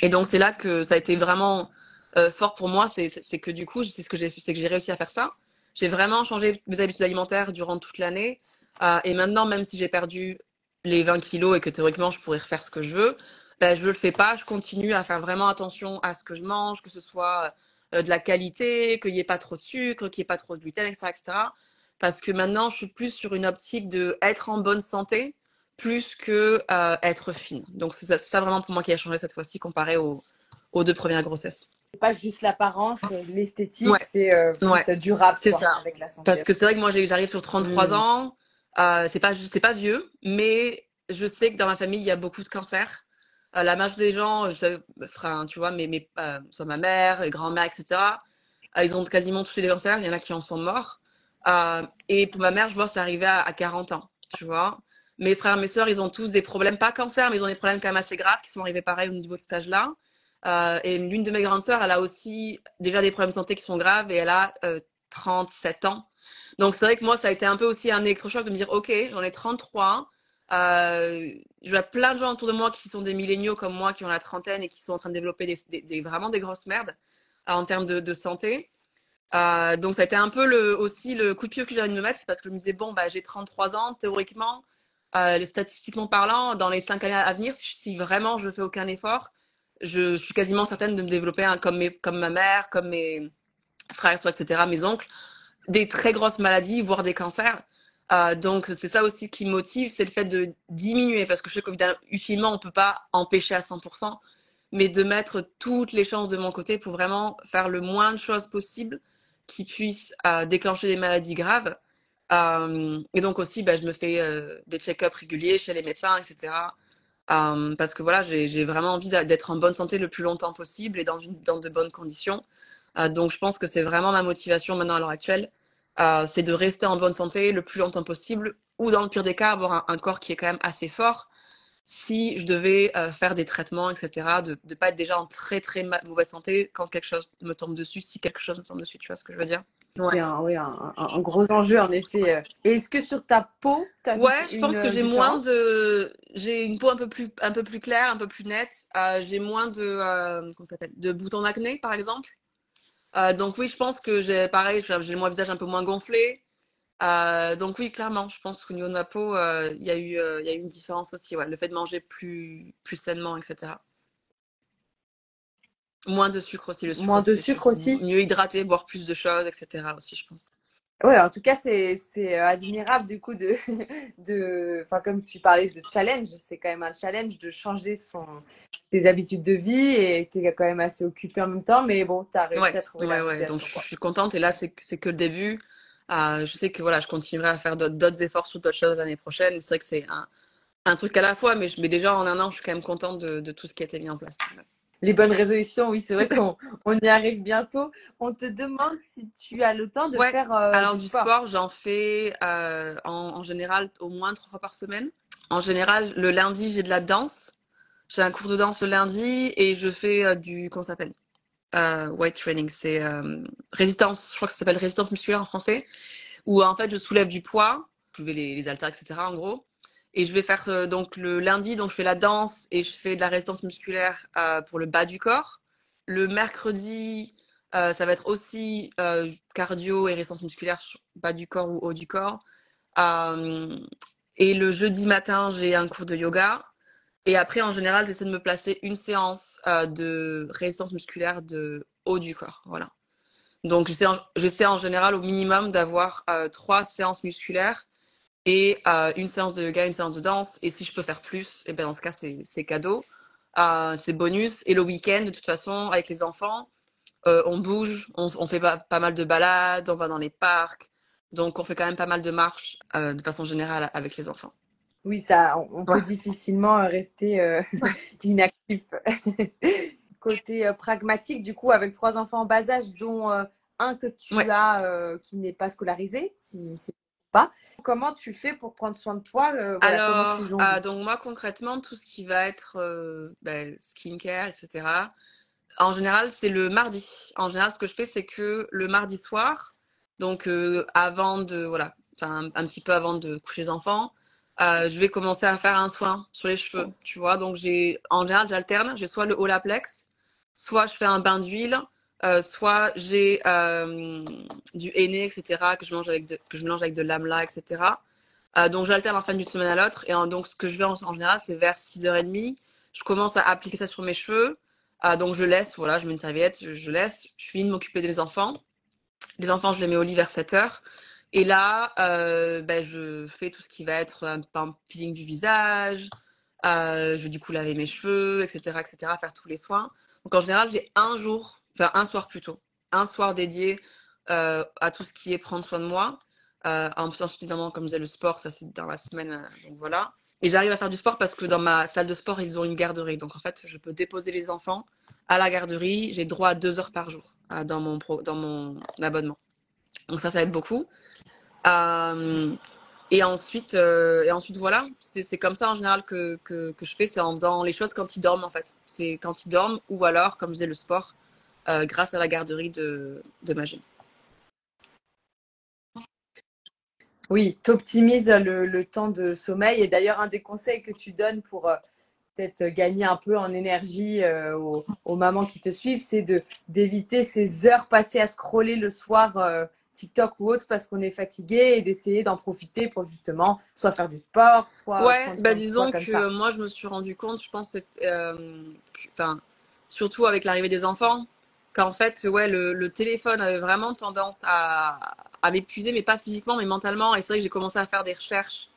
Et donc c'est là que ça a été vraiment euh, fort pour moi, c'est c'est que du coup, c'est ce que j'ai c'est que j'ai réussi à faire ça. J'ai vraiment changé mes habitudes alimentaires durant toute l'année. Euh, et maintenant, même si j'ai perdu les 20 kilos et que théoriquement je pourrais refaire ce que je veux, ben, je le fais pas. Je continue à faire vraiment attention à ce que je mange, que ce soit euh, de la qualité, qu'il n'y ait pas trop de sucre, qu'il n'y ait pas trop de gluten, etc., etc. Parce que maintenant, je suis plus sur une optique de être en bonne santé plus que euh, être fine. Donc c'est ça, vraiment pour moi qui a changé cette fois-ci comparé aux, aux deux premières grossesses. C'est pas juste l'apparence, euh, l'esthétique, Ouais. c'est euh, Ouais. durable C'est quoi, ça. avec la santé. Parce que c'est vrai que moi j'arrive sur 33 Mm. ans, euh, c'est pas c'est pas vieux, mais je sais que dans ma famille il y a beaucoup de cancers. Euh, la majorité des gens, je, enfin, tu vois, mes, mes, euh, soit ma mère, mes grands-mères, etc. euh, ils ont quasiment tous des cancers. Il y en a qui en sont morts. Et pour ma mère, je vois, c'est arrivé à, à 40 ans, tu vois. Mes frères, mes sœurs, ils ont tous des problèmes, pas cancer, mais ils ont des problèmes quand même assez graves qui sont arrivés pareil au niveau de cet âge-là. Et l'une de mes grandes sœurs, elle a aussi déjà des problèmes de santé qui sont graves et elle a euh, 37 ans. Donc c'est vrai que moi, ça a été un peu aussi un électrochoc de me dire, ok, j'en ai 33. Euh, je vois plein de gens autour de moi qui sont des milléniaux comme moi, qui ont la trentaine et qui sont en train de développer vraiment des grosses merdes euh, en termes de, santé. Euh, donc ça a été un peu aussi le coup de pied que j'avais de me mettre, c'est parce que je me disais, bon, bah, j'ai 33 ans, théoriquement, euh, statistiquement parlant, dans les 5 années à venir, si, vraiment je fais aucun effort, je, suis quasiment certaine de me développer mes, comme ma mère, comme mes frères, etc., mes oncles, des très grosses maladies, voire des cancers. Euh, donc c'est ça aussi qui motive, c'est le fait de diminuer, parce que je sais qu'évidemment, on peut pas empêcher à 100%, mais de mettre toutes les chances de mon côté pour vraiment faire le moins de choses possible qui puissent euh, déclencher des maladies graves. Euh, et donc aussi, bah, je me fais des check-ups réguliers chez les médecins, etc. Parce que voilà, j'ai vraiment envie d'être en bonne santé le plus longtemps possible et dans de bonnes conditions. Euh, donc je pense que c'est vraiment ma motivation maintenant à l'heure actuelle, euh, c'est de rester en bonne santé le plus longtemps possible, ou dans le pire des cas, avoir un, un corps qui est quand même assez fort. Si je devais euh, faire des traitements, etc., de ne pas être déjà en très très ma- mauvaise santé quand quelque chose me tombe dessus, si quelque chose me tombe dessus, tu vois ce que je veux dire? C'est un, oui, un, gros enjeu en effet. Et est-ce que sur ta peau, tu as Ouais, je pense que j'ai moins de, j'ai une peau un peu plus, un peu plus claire, un peu plus nette. Euh, j'ai moins de, euh, comment ça s'appelle, de boutons d'acné, par exemple. Euh, donc oui, je pense que j'ai, pareil, j'ai le visage un peu moins gonflé. Euh, donc oui, clairement, je pense qu'au niveau de ma peau, euh, il y a eu, il y a eu une différence aussi, ouais, le fait de manger plus, plus sainement, etc. Moins de sucre aussi, le sucre Moins de sucre aussi Mieux hydraté, boire plus de choses, etc. aussi, je pense. Ouais, en tout cas, c'est c'est euh, admirable du coup de de enfin comme tu parlais de challenge, c'est quand même un challenge de changer son ses habitudes de vie et tu es quand même assez occupé en même temps, mais bon, tu as réussi Ouais, à trouver ouais, la ouais. Donc je, suis contente et là c'est que- c'est que le début. Euh, je sais que voilà, je continuerai à faire d'autres d'autres efforts sur d'autres choses l'année prochaine. C'est vrai que c'est un, un truc à la fois, mais, je, mais déjà en un an, je suis quand même contente de, de tout ce qui a été mis en place. Les bonnes résolutions, oui, c'est vrai qu'on on y arrive bientôt. On te demande si tu as le temps de Ouais. faire euh, Alors du sport. sport, j'en fais euh, en, en général au moins trois fois par semaine. En général, le lundi, j'ai de la danse. J'ai un cours de danse le lundi et je fais euh, du comment ça s'appelle? Weight training. C'est résistance. Je crois que ça s'appelle résistance musculaire en français. où en fait je soulève du poids, soulever les, les haltères, etc. en gros. Et je vais faire euh, donc le lundi, donc je fais la danse et je fais de la résistance musculaire euh, pour le bas du corps. Le mercredi, euh, ça va être aussi cardio et résistance musculaire bas du corps ou haut du corps. Et le jeudi matin, j'ai un cours de yoga. Et après, en général, j'essaie de me placer une séance de résistance musculaire de haut du corps. Voilà. Donc, j'essaie en, en général au minimum d'avoir trois séances musculaires et euh, une séance de yoga, une séance de danse. Et si je peux faire plus, et ben dans ce cas, c'est, cadeau. Euh, c'est bonus. Et le week-end, de toute façon, avec les enfants, euh, on bouge, on, on fait pas, pas, mal de balades, on va dans les parcs. Donc, on fait quand même pas mal de marches de façon générale avec les enfants. Oui, ça, on, on peut ouais. difficilement rester inactif. Côté pragmatique, du coup, avec trois enfants en bas âge, dont un que tu ouais. as qui n'est pas scolarisé, si pas. Comment tu fais pour prendre soin de toi voilà, Alors, euh, donc moi concrètement, tout ce qui va être euh, ben, skincare, etc. En général, c'est le mardi. En général, ce que je fais, c'est que le mardi soir, donc euh, avant de voilà, un, un, petit peu avant de coucher les enfants, euh, je vais commencer à faire un soin sur les cheveux, tu vois. Donc j'ai, en général, j'alterne. J'ai soit le Olaplex, soit je fais un bain d'huile, euh, soit j'ai euh, du henné, etc., que je mange avec de, que je mélange avec de l'amla, etc. Euh, donc j'alterne en fin d'une semaine à l'autre. Et donc ce que je fais en, général, c'est vers 6h30, je commence à appliquer ça sur mes cheveux. Donc je laisse, voilà, je mets une serviette, je, laisse, je finis de m'occuper des enfants. Les enfants, je les mets au lit vers 7h. Et là, ben, je fais tout ce qui va être un, un peeling du visage, je vais du coup laver mes cheveux, etc., etc., faire tous les soins. Donc en général, j'ai un jour, enfin un soir plutôt, un soir dédié euh, à tout ce qui est prendre soin de moi. Euh, ensuite, évidemment, comme je disais, le sport, ça c'est dans la semaine, euh, donc voilà. Et j'arrive à faire du sport parce que dans ma salle de sport, ils ont une garderie. Donc en fait, je peux déposer les enfants à la garderie. J'ai droit à deux heures par jour euh, dans, mon dans mon abonnement. Donc ça, ça aide beaucoup. Et ensuite, et ensuite voilà, c'est comme ça en général que, que, que je fais, c'est en faisant les choses quand ils dorment en fait. C'est quand ils dorment ou alors, comme je disais, le sport euh, grâce à la garderie de, de Magine. Oui, tu optimises le, le, temps de sommeil. Et d'ailleurs, un des conseils que tu donnes pour euh, peut-être gagner un peu en énergie euh, aux, aux, mamans qui te suivent, c'est d'éviter ces heures passées à scroller le soir euh, TikTok ou autre parce qu'on est fatigué et d'essayer d'en profiter pour justement soit faire du sport, soit. Ouais, bah disons que ça. moi je me suis rendu compte, je pense, enfin, surtout avec l'arrivée des enfants, qu'en fait, ouais, le, téléphone avait vraiment tendance à, m'épuiser, mais pas physiquement, mais mentalement. Et c'est vrai que j'ai commencé à faire des recherches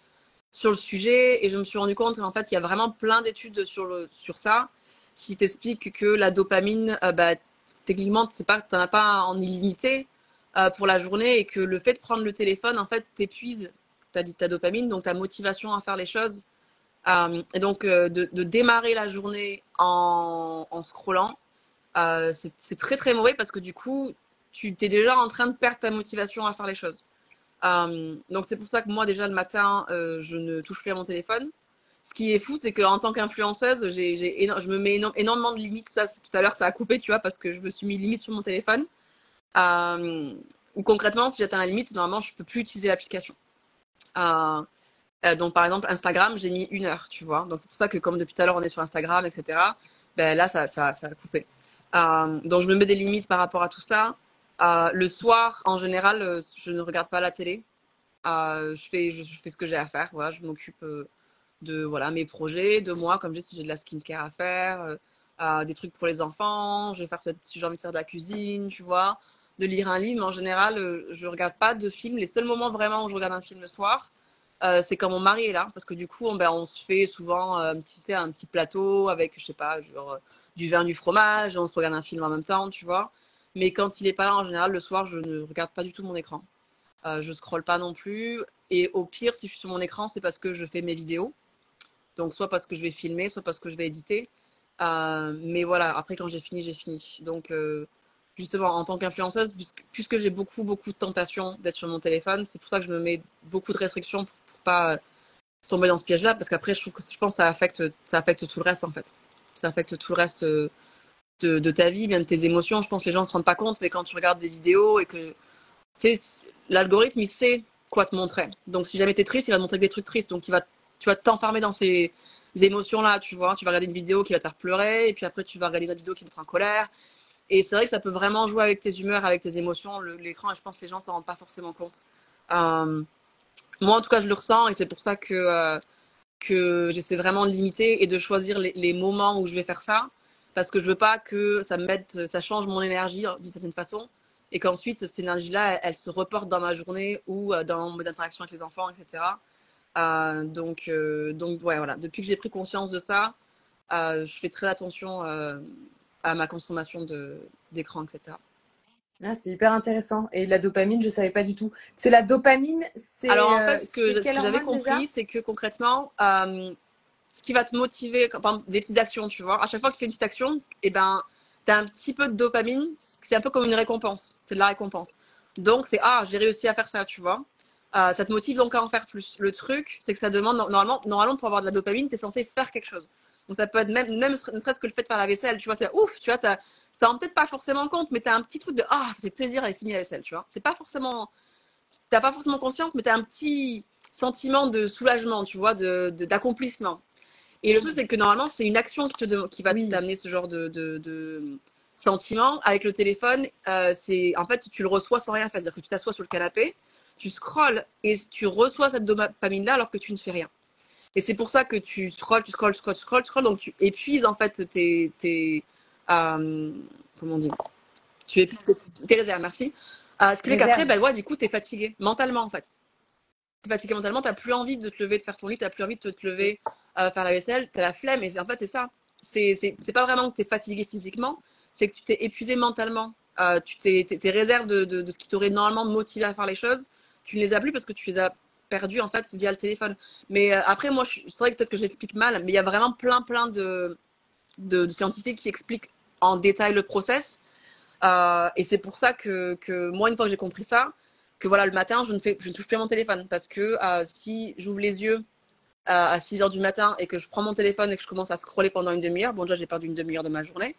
sur le sujet et je me suis rendu compte qu'en fait, il y a vraiment plein d'études sur, ça qui t'expliquent que la dopamine, euh, bah, techniquement, tu n'en as pas en illimité euh, pour la journée et que le fait de prendre le téléphone, en fait, t'épuise ta, ta dopamine, donc ta motivation à faire les choses. Euh, et donc, euh, de, démarrer la journée en scrollant, c'est très très mauvais parce que du coup, tu t'es déjà en train de perdre ta motivation à faire les choses. Euh, donc, c'est pour ça que moi, déjà le matin, euh, je ne touche plus à mon téléphone. Ce qui est fou, c'est qu'en tant qu'influenceuse, je me mets énormément de limites. Tout à l'heure, ça a coupé, tu vois, parce que je me suis mis limite sur mon téléphone. Euh, ou concrètement, si j'atteins la limite, normalement, je peux plus utiliser l'application. Donc, par exemple, Instagram, j'ai mis une heure, tu vois. Donc, c'est pour ça que, comme depuis tout à l'heure, on est sur Instagram, etc., ben là, ça a coupé. Euh, donc, je me mets des limites par rapport à tout ça. Euh, le soir, en général, je ne regarde pas la télé. je, fais, ce que j'ai à faire. Voilà, je m'occupe de voilà, mes projets, de moi, comme j'ai de la skincare à faire, des trucs pour les enfants. Je vais faire peut-être si j'ai envie de faire de la cuisine, tu vois de lire un livre, en général, euh, je regarde pas de film. Les seuls moments vraiment où je regarde un film le soir, euh, c'est quand mon mari est là, parce que du coup, on, ben, se fait souvent euh, un, petit, un petit plateau avec, je sais pas, genre, du vin, du fromage, on se regarde un film en même temps, tu vois. Mais quand il est pas là, en général, le soir, je ne regarde pas du tout mon écran. Euh, je scrolle pas non plus. Et au pire, si je suis sur mon écran, c'est parce que je fais mes vidéos. Donc, soit parce que je vais filmer, soit parce que je vais éditer. Euh, mais voilà, après, quand j'ai fini, j'ai fini. Donc, euh, justement en tant qu'influenceuse, puisque, puisque j'ai beaucoup, beaucoup de tentations d'être sur mon téléphone. C'est pour ça que je me mets beaucoup de restrictions pour, pour pas tomber dans ce piège-là, parce qu'après, je trouve que je pense que ça affecte, ça affecte tout le reste en fait. Ça affecte tout le reste de, de ta vie, bien de tes émotions. Je pense que les gens ne se rendent pas compte, mais quand tu regardes des vidéos et que l'algorithme, il sait quoi te montrer. Donc, si jamais tu es triste, il va te montrer des trucs tristes. Donc, tu vas t'enfermer dans ces émotions-là, tu vois. Tu vas regarder une vidéo qui va te faire pleurer, et puis après, tu vas regarder une vidéo qui va te mettre en colère. Et c'est vrai que ça peut vraiment jouer avec tes humeurs, avec tes émotions, l'écran, je pense que les gens s'en rendent pas forcément compte. Euh, moi, en tout cas, je le ressens, et c'est pour ça que, euh, que j'essaie vraiment de limiter et de choisir les, moments où je vais faire ça, parce que je veux pas que ça me mette, ça change mon énergie hein, d'une certaine façon et qu'ensuite cette énergie-là, elle, se reporte dans ma journée ou euh, dans mes interactions avec les enfants, etc. Euh, donc, euh, donc ouais, voilà. Depuis que j'ai pris conscience de ça, je fais très attention à ma consommation d'écran, etc. Ah, c'est hyper intéressant. Et la dopamine, je ne savais pas du tout. Parce que la dopamine, c'est. Alors en fait, ce que, que j'avais compris, c'est que concrètement, ce qui va te motiver, enfin, des petites actions, tu vois, à chaque fois que tu fais une petite action, et eh ben, tu as un petit peu de dopamine, c'est un peu comme une récompense, c'est de la récompense. Donc c'est ah, j'ai réussi à faire ça, tu vois. Euh, ça te motive donc à en faire plus. Le truc, c'est que ça demande normalement, normalement pour avoir de la dopamine, tu es censé faire quelque chose. Donc ça peut être même, même ne serait-ce que le fait de faire la vaisselle, tu vois, c'est ouf, tu vois, t'en peut-être pas forcément compte, mais tu as un petit truc de ah, ça fait plaisir à finir la vaisselle, tu vois. C'est pas forcément, t'as pas forcément conscience, mais tu as un petit sentiment de soulagement, tu vois, de d'accomplissement. Et le truc, c'est que normalement, c'est une action qui, te qui va t'amener ce genre de, de, de, sentiment. Avec le téléphone, euh, c'est en fait, tu le reçois sans rien faire. C'est-à-dire que tu t'assois sur le canapé, tu scrolles et tu reçois cette dopamine-là alors que tu ne fais rien. Et c'est pour ça que tu scrolles, tu scrolles, tu scrolles, tu scrolles, tu scrolles. Donc, tu épuises en fait tes. tes euh, comment on dit Tu épuises tes, réserves, merci. Euh, ce qui fait qu'après, bah, ouais, du coup, tu es fatigué mentalement en fait. Tu es fatigué mentalement, tu n'as plus envie de te lever, de faire ton lit, tu n'as plus envie de te lever euh, faire la vaisselle, tu as la flemme. Et en fait, c'est ça. C'est pas vraiment que tu es fatigué physiquement, c'est que tu t'es épuisé mentalement. Euh, tu t'es, tes réserves de, de, de, ce qui t'aurait normalement motivé à faire les choses, tu ne les as plus parce que tu les as perdues en fait via le téléphone. Mais euh, après, moi, c'est vrai que peut-être que je l'explique mal, mais il y a vraiment plein, plein de, de, de scientifiques qui expliquent en détail le process. Euh, et c'est pour ça que, que, moi, une fois que j'ai compris ça, que voilà, le matin, je ne, fais, je ne touche plus à mon téléphone parce que euh, si j'ouvre les yeux à 6 heures du matin et que je prends mon téléphone et que je commence à scroller pendant une demi-heure, bon, déjà, j'ai perdu une demi-heure de ma journée.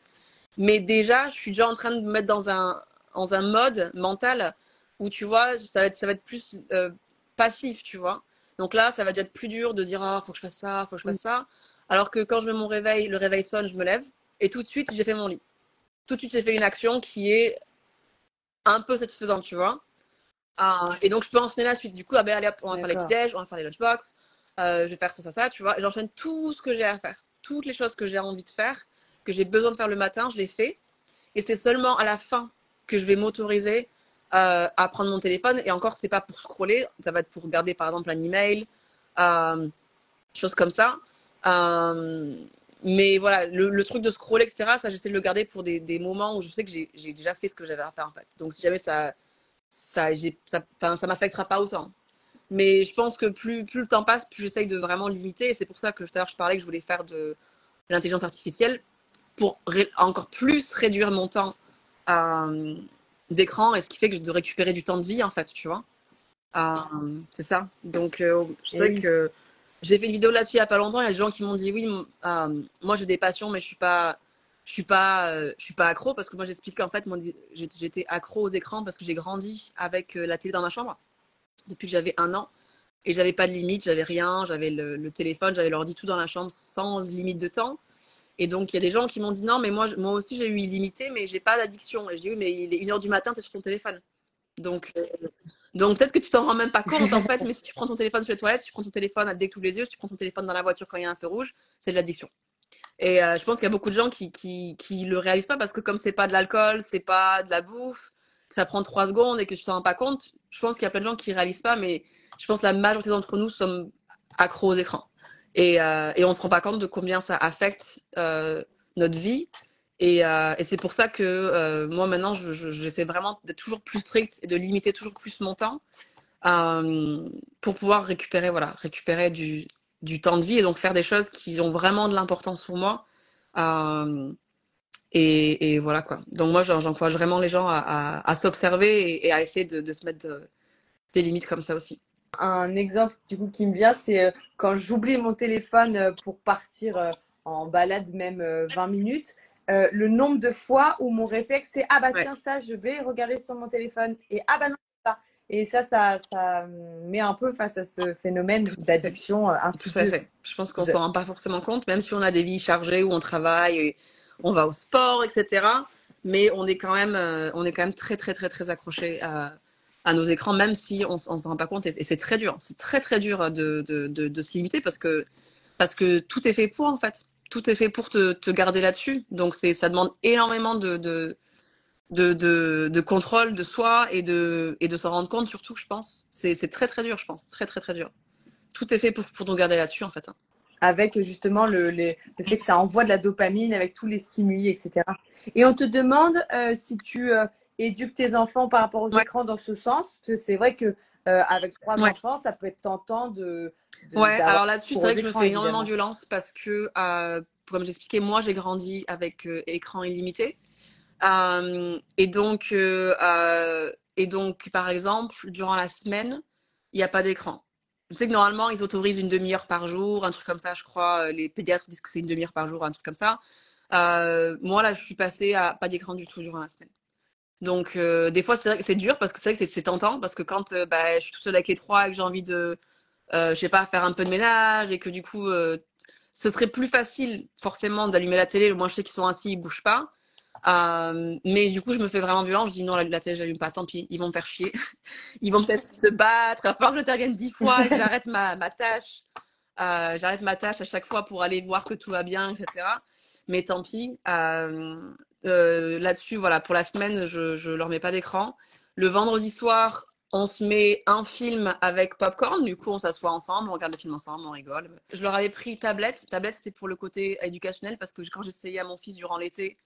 Mais déjà, je suis déjà en train de me mettre dans un, dans un mode mental où, tu vois, ça va être, ça va être plus euh, passif, tu vois. Donc là, ça va déjà être plus dur de dire, ah, faut que je fasse ça, faut que je fasse ça. Alors que quand je mets mon réveil, le réveil sonne, je me lève et tout de suite, j'ai fait mon lit. Tout de suite, j'ai fait une action qui est un peu satisfaisante, tu vois. Ah, et donc, je peux enchaîner la suite. Du coup, ah ben, allez, on va faire les petits on va faire les lunchbox, euh, je vais faire ça, ça, ça, tu vois. J'enchaîne tout ce que j'ai à faire. Toutes les choses que j'ai envie de faire, que j'ai besoin de faire le matin, je les fais. Et c'est seulement à la fin que je vais m'autoriser euh, à prendre mon téléphone. Et encore, c'est pas pour scroller, ça va être pour regarder par exemple un email, euh, choses comme ça. Euh, mais voilà, le, le, truc de scroller, etc., ça, j'essaie de le garder pour des, des moments où je sais que j'ai déjà fait ce que j'avais à faire en fait. Donc si jamais ça, ça, ça, ça m'affectera pas autant. Mais je pense que plus, plus le temps passe, plus j'essaye de vraiment limiter. Et c'est pour ça que tout à l'heure, je parlais que je voulais faire de l'intelligence artificielle pour encore plus réduire mon temps euh, d'écran. Et ce qui fait que je de récupérer du temps de vie, en fait, tu vois. Euh, c'est ça. Donc, euh, je sais que j'ai fait une vidéo là-dessus il n'y a pas longtemps. Il y a des gens qui m'ont dit oui, euh, moi j'ai des passions, mais je suis pas. Je suis pas, euh, je suis pas accro parce que moi j'explique qu'en fait, j'étais accro aux écrans parce que j'ai grandi avec la télé dans ma chambre depuis que j'avais un an. Et j'avais pas de limite, j'avais rien, j'avais le, le, téléphone, j'avais l'ordi tout dans la chambre sans limite de temps. Et donc il y a des gens qui m'ont dit non, mais moi, moi aussi j'ai eu illimité, mais j'ai pas d'addiction. Et je dis oui, mais il est 1h du matin, tu es sur ton téléphone. Donc, euh, donc peut-être que tu t'en rends même pas compte en fait, mais si tu prends ton téléphone sur les toilettes, tu prends ton téléphone dès que tu ouvres les yeux, si tu prends ton téléphone dans la voiture quand il y a un feu rouge, c'est de l'addiction. Et euh, je pense qu'il y a beaucoup de gens qui, qui, qui le réalisent pas parce que comme c'est pas de l'alcool, c'est pas de la bouffe, ça prend trois secondes et que tu t'en rends pas compte, je pense qu'il y a plein de gens qui réalisent pas, mais je pense que la majorité d'entre nous sommes accros aux écrans. Et, euh, et on se rend pas compte de combien ça affecte euh, notre vie. Et, euh, et c'est pour ça que euh, moi maintenant, j'essaie je, vraiment d'être toujours plus stricte et de limiter toujours plus mon temps euh, pour pouvoir récupérer, voilà, récupérer du, temps de vie et donc faire des choses qui ont vraiment de l'importance pour moi. Et, voilà quoi. Donc moi, j'encourage vraiment les gens à, s'observer et, à essayer de, se mettre de, des limites comme ça aussi. Un exemple du coup qui me vient, c'est quand j'oublie mon téléphone pour partir en balade même 20 minutes. Euh, le nombre de fois où mon réflexe c'est ah bah tiens ça je vais regarder sur mon téléphone et ah bah non Et ça, ça, ça met un peu face à ce phénomène d'addiction Tout à fait. Je pense qu'on ne s'en rend pas forcément compte, même si on a des vies chargées où on travaille, et on va au sport, etc. Mais on est quand même, on est quand même très, très, très, très accroché à, à nos écrans, même si on ne s'en rend pas compte. Et, c'est très dur. C'est très, très dur de, de, de, de, se limiter parce que, parce que tout est fait pour, en fait. Tout est fait pour te, te garder là-dessus. Donc, ça demande énormément de, de, de, de, contrôle de soi et de, et de s'en rendre compte, surtout, je pense. C'est très, très dur, je pense. Très, très, très dur. Tout est fait pour, pour nous garder là-dessus, en fait. Hein. Avec justement le, le, fait que ça envoie de la dopamine, avec tous les stimuli, etc. Et on te demande euh, si tu. Euh, éduque tes enfants par rapport aux écrans dans ce sens Parce que c'est vrai que euh, avec trois enfants, ça peut être tentant de. ouais, alors là-dessus, c'est vrai que je me fais énormément de violence parce que, euh, comme j'expliquais, moi, j'ai grandi avec euh, écran illimité. et donc, et donc, par exemple, durant la semaine, il n'y a pas d'écran. Je sais que normalement, ils autorisent une demi-heure par jour, un truc comme ça, je crois. Les pédiatres disent que c'est une demi-heure par jour, un truc comme ça. moi, là, je suis passée à pas d'écran du tout durant la semaine. Donc, euh, des fois, c'est dur parce que c'est vrai que c'est tentant parce que quand euh, bah, je suis toute seule avec les trois et que j'ai envie de, euh, je sais pas, faire un peu de ménage et que du coup, euh, ce serait plus facile forcément d'allumer la télé. Moi, je sais qu'ils sont assis, ils bougent pas. mais du coup, je me fais vraiment violence. Je dis non, la, télé, j'allume pas. Tant pis, ils vont me faire chier. ils vont peut-être se battre. Il va falloir que je t'intervienne dix fois et que j'arrête ma, ma tâche. j'arrête ma tâche à chaque fois pour aller voir que tout va bien, etc. Mais tant pis. Euh, là-dessus, voilà, pour la semaine, je, je leur mets pas d'écran. Le vendredi soir, on se met un film avec popcorn. Du coup, on s'assoit ensemble, on regarde le film ensemble, on rigole. Je leur avais pris tablette. Tablette, c'était pour le côté éducationnel parce que quand j'essayais à mon fils durant l'été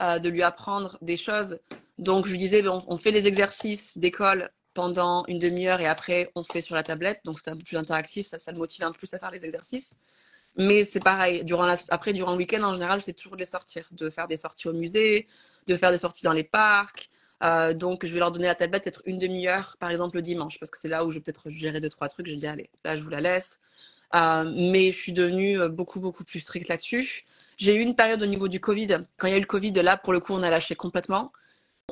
euh, de lui apprendre des choses, donc je lui disais, bon, on fait les exercices d'école pendant une demi-heure et après on fait sur la tablette. Donc c'était un peu plus interactif, ça, ça le motive un peu plus à faire les exercices. Mais c'est pareil. Durant la, après, durant le week-end, en général, c'est toujours de les sortir, de faire des sorties au musée, de faire des sorties dans les parcs. Euh, donc, je vais leur donner la tablette peut-être une demi-heure, par exemple, le dimanche, parce que c'est là où je vais peut-être gérer deux, trois trucs. Je dis, allez, là, je vous la laisse. Euh, mais je suis devenue euh, beaucoup, beaucoup plus stricte là-dessus. J'ai eu une période au niveau du Covid. Quand il y a eu le Covid, là, pour le coup, on a lâché complètement.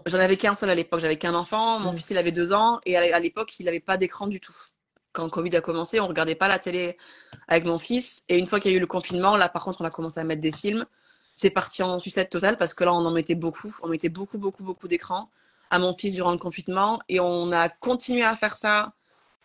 J'en avais qu'un seul à l'époque. J'avais qu'un enfant. Mon mmh. fils, il avait deux ans. Et à l'époque, il n'avait pas d'écran du tout quand Covid a commencé, on regardait pas la télé avec mon fils. Et une fois qu'il y a eu le confinement, là, par contre, on a commencé à mettre des films. C'est parti en sucette totale parce que là, on en mettait beaucoup. On mettait beaucoup, beaucoup, beaucoup d'écrans à mon fils durant le confinement. Et on a continué à faire ça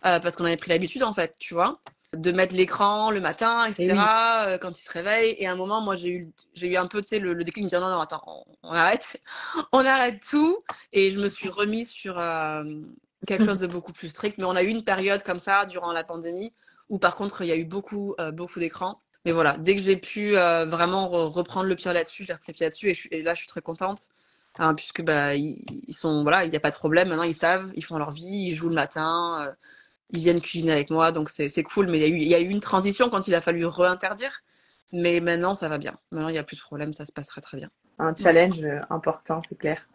euh, parce qu'on avait pris l'habitude, en fait, tu vois, de mettre l'écran le matin, etc., euh, quand il se réveille. Et à un moment, moi, j'ai eu, j'ai eu un peu, tu sais, le, le, déclic de me dire non, non, attends, on, arrête. on arrête tout. Et je me suis remise sur, euh, quelque chose de beaucoup plus strict. Mais on a eu une période comme ça durant la pandémie où par contre il y a eu beaucoup, euh, beaucoup d'écrans. Mais voilà, dès que j'ai pu euh, vraiment reprendre le pied là-dessus, j'ai repris le pied là-dessus et, là je suis très contente. Hein, puisque bah, ils, sont voilà, il n'y a pas de problème. Maintenant ils savent, ils font leur vie, ils jouent le matin, euh, ils viennent cuisiner avec moi, donc c'est cool. Mais il y, y a eu une transition quand il a fallu réinterdire. Mais maintenant ça va bien. Maintenant il n'y a plus de problème, ça se passe très très bien. Un challenge important, c'est clair.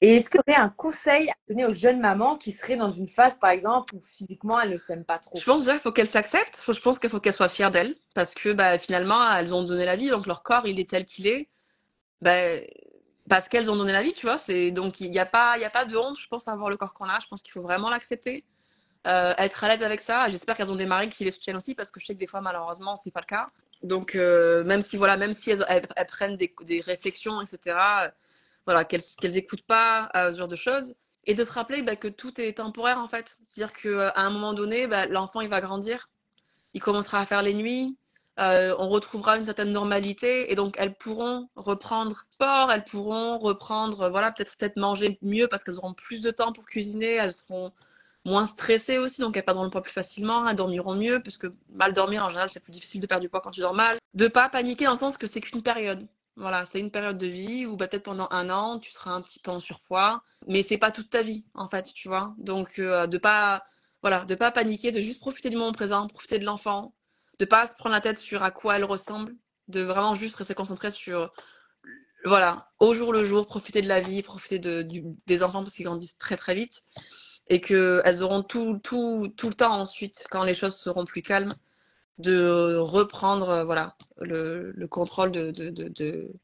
Et est-ce que tu aurais un conseil à donner aux jeunes mamans qui seraient dans une phase, par exemple, où physiquement elles ne s'aiment pas trop? Je pense déjà qu'il faut qu'elles s'acceptent. Je pense qu'il faut qu'elles soient fières d'elles. Parce que bah, finalement, elles ont donné la vie, donc leur corps, il est tel qu'il est. Bah, parce qu'elles ont donné la vie, tu vois. Donc il n'y a pas, de honte, je pense, à avoir le corps qu'on a. Je pense qu'il faut vraiment l'accepter, euh, être à l'aise avec ça. J'espère qu'elles ont des maris qui les soutiennent aussi, parce que je sais que des fois, malheureusement, c'est pas le cas. Donc euh, même si voilà, même si elles, prennent des réflexions, etc voilà, qu'elles n'écoutent écoutent pas euh, ce genre de choses. Et de te rappeler bah, que tout est temporaire en fait. C'est-à-dire qu'à euh, un moment donné, bah, l'enfant il va grandir, il commencera à faire les nuits, euh, on retrouvera une certaine normalité et donc elles pourront reprendre sport, elles pourront reprendre, voilà, peut-être peut-être manger mieux parce qu'elles auront plus de temps pour cuisiner, elles seront moins stressées aussi, donc elles perdront le poids plus facilement, elles dormiront mieux, parce que mal dormir en général c'est plus difficile de perdre du poids quand tu dors mal. De pas paniquer dans le sens que c'est qu'une période. Voilà, c'est une période de vie où bah, peut-être pendant un an, tu seras un petit peu en surpoids, mais c'est pas toute ta vie, en fait, tu vois? Donc, euh, de pas, voilà, de pas paniquer, de juste profiter du moment présent, profiter de l'enfant, de pas se prendre la tête sur à quoi elle ressemble, de vraiment juste rester concentré sur, voilà, au jour le jour, profiter de la vie, profiter de, des enfants parce qu'ils grandissent très très vite et qu'elles auront tout, tout, tout le temps ensuite, quand les choses seront plus calmes, de reprendre voilà le, le contrôle de, de, de,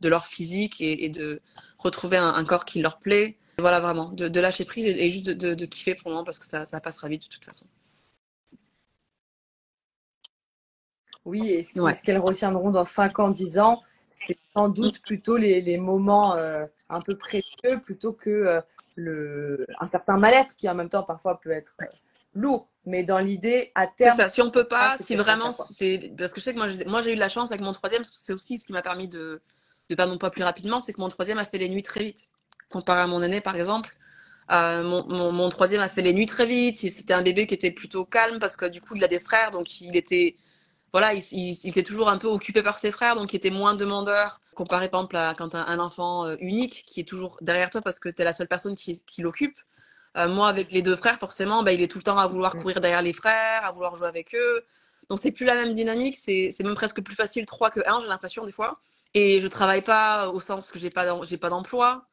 de, leur physique et, et de retrouver un, un, corps qui leur plaît. Voilà, vraiment, de, lâcher prise et, juste de, kiffer pour le moment parce que ça, ça passera vite de toute façon. Oui, et ce qu'elles retiendront dans 5 ans, 10 ans, c'est sans doute plutôt les, les moments euh, un peu précieux plutôt que euh, le, un certain mal-être qui en même temps parfois peut être euh, lourd. Mais dans l'idée, à terme. Ça, si on peut pas, si vraiment c'est. Parce que je sais que moi, moi j'ai eu de la chance avec mon troisième, c'est aussi ce qui m'a permis de, de perdre mon poids plus rapidement, c'est que mon troisième a fait les nuits très vite. Comparé à mon aîné, par exemple. Euh, mon, mon, mon, troisième a fait les nuits très vite. C'était un bébé qui était plutôt calme parce que du coup, il a des frères, donc il était voilà, il, il, était toujours un peu occupé par ses frères, donc il était moins demandeur comparé par exemple à quand as un enfant euh, unique qui est toujours derrière toi parce que tu es la seule personne qui, qui l'occupe. Euh, moi, avec les deux frères, forcément, bah, il est tout le temps à vouloir courir derrière les frères, à vouloir jouer avec eux. Donc c'est plus la même dynamique, c'est même presque plus facile 3 que 1, j'ai l'impression des fois. Et je travaille pas au sens que j'ai pas j'ai pas d'emploi.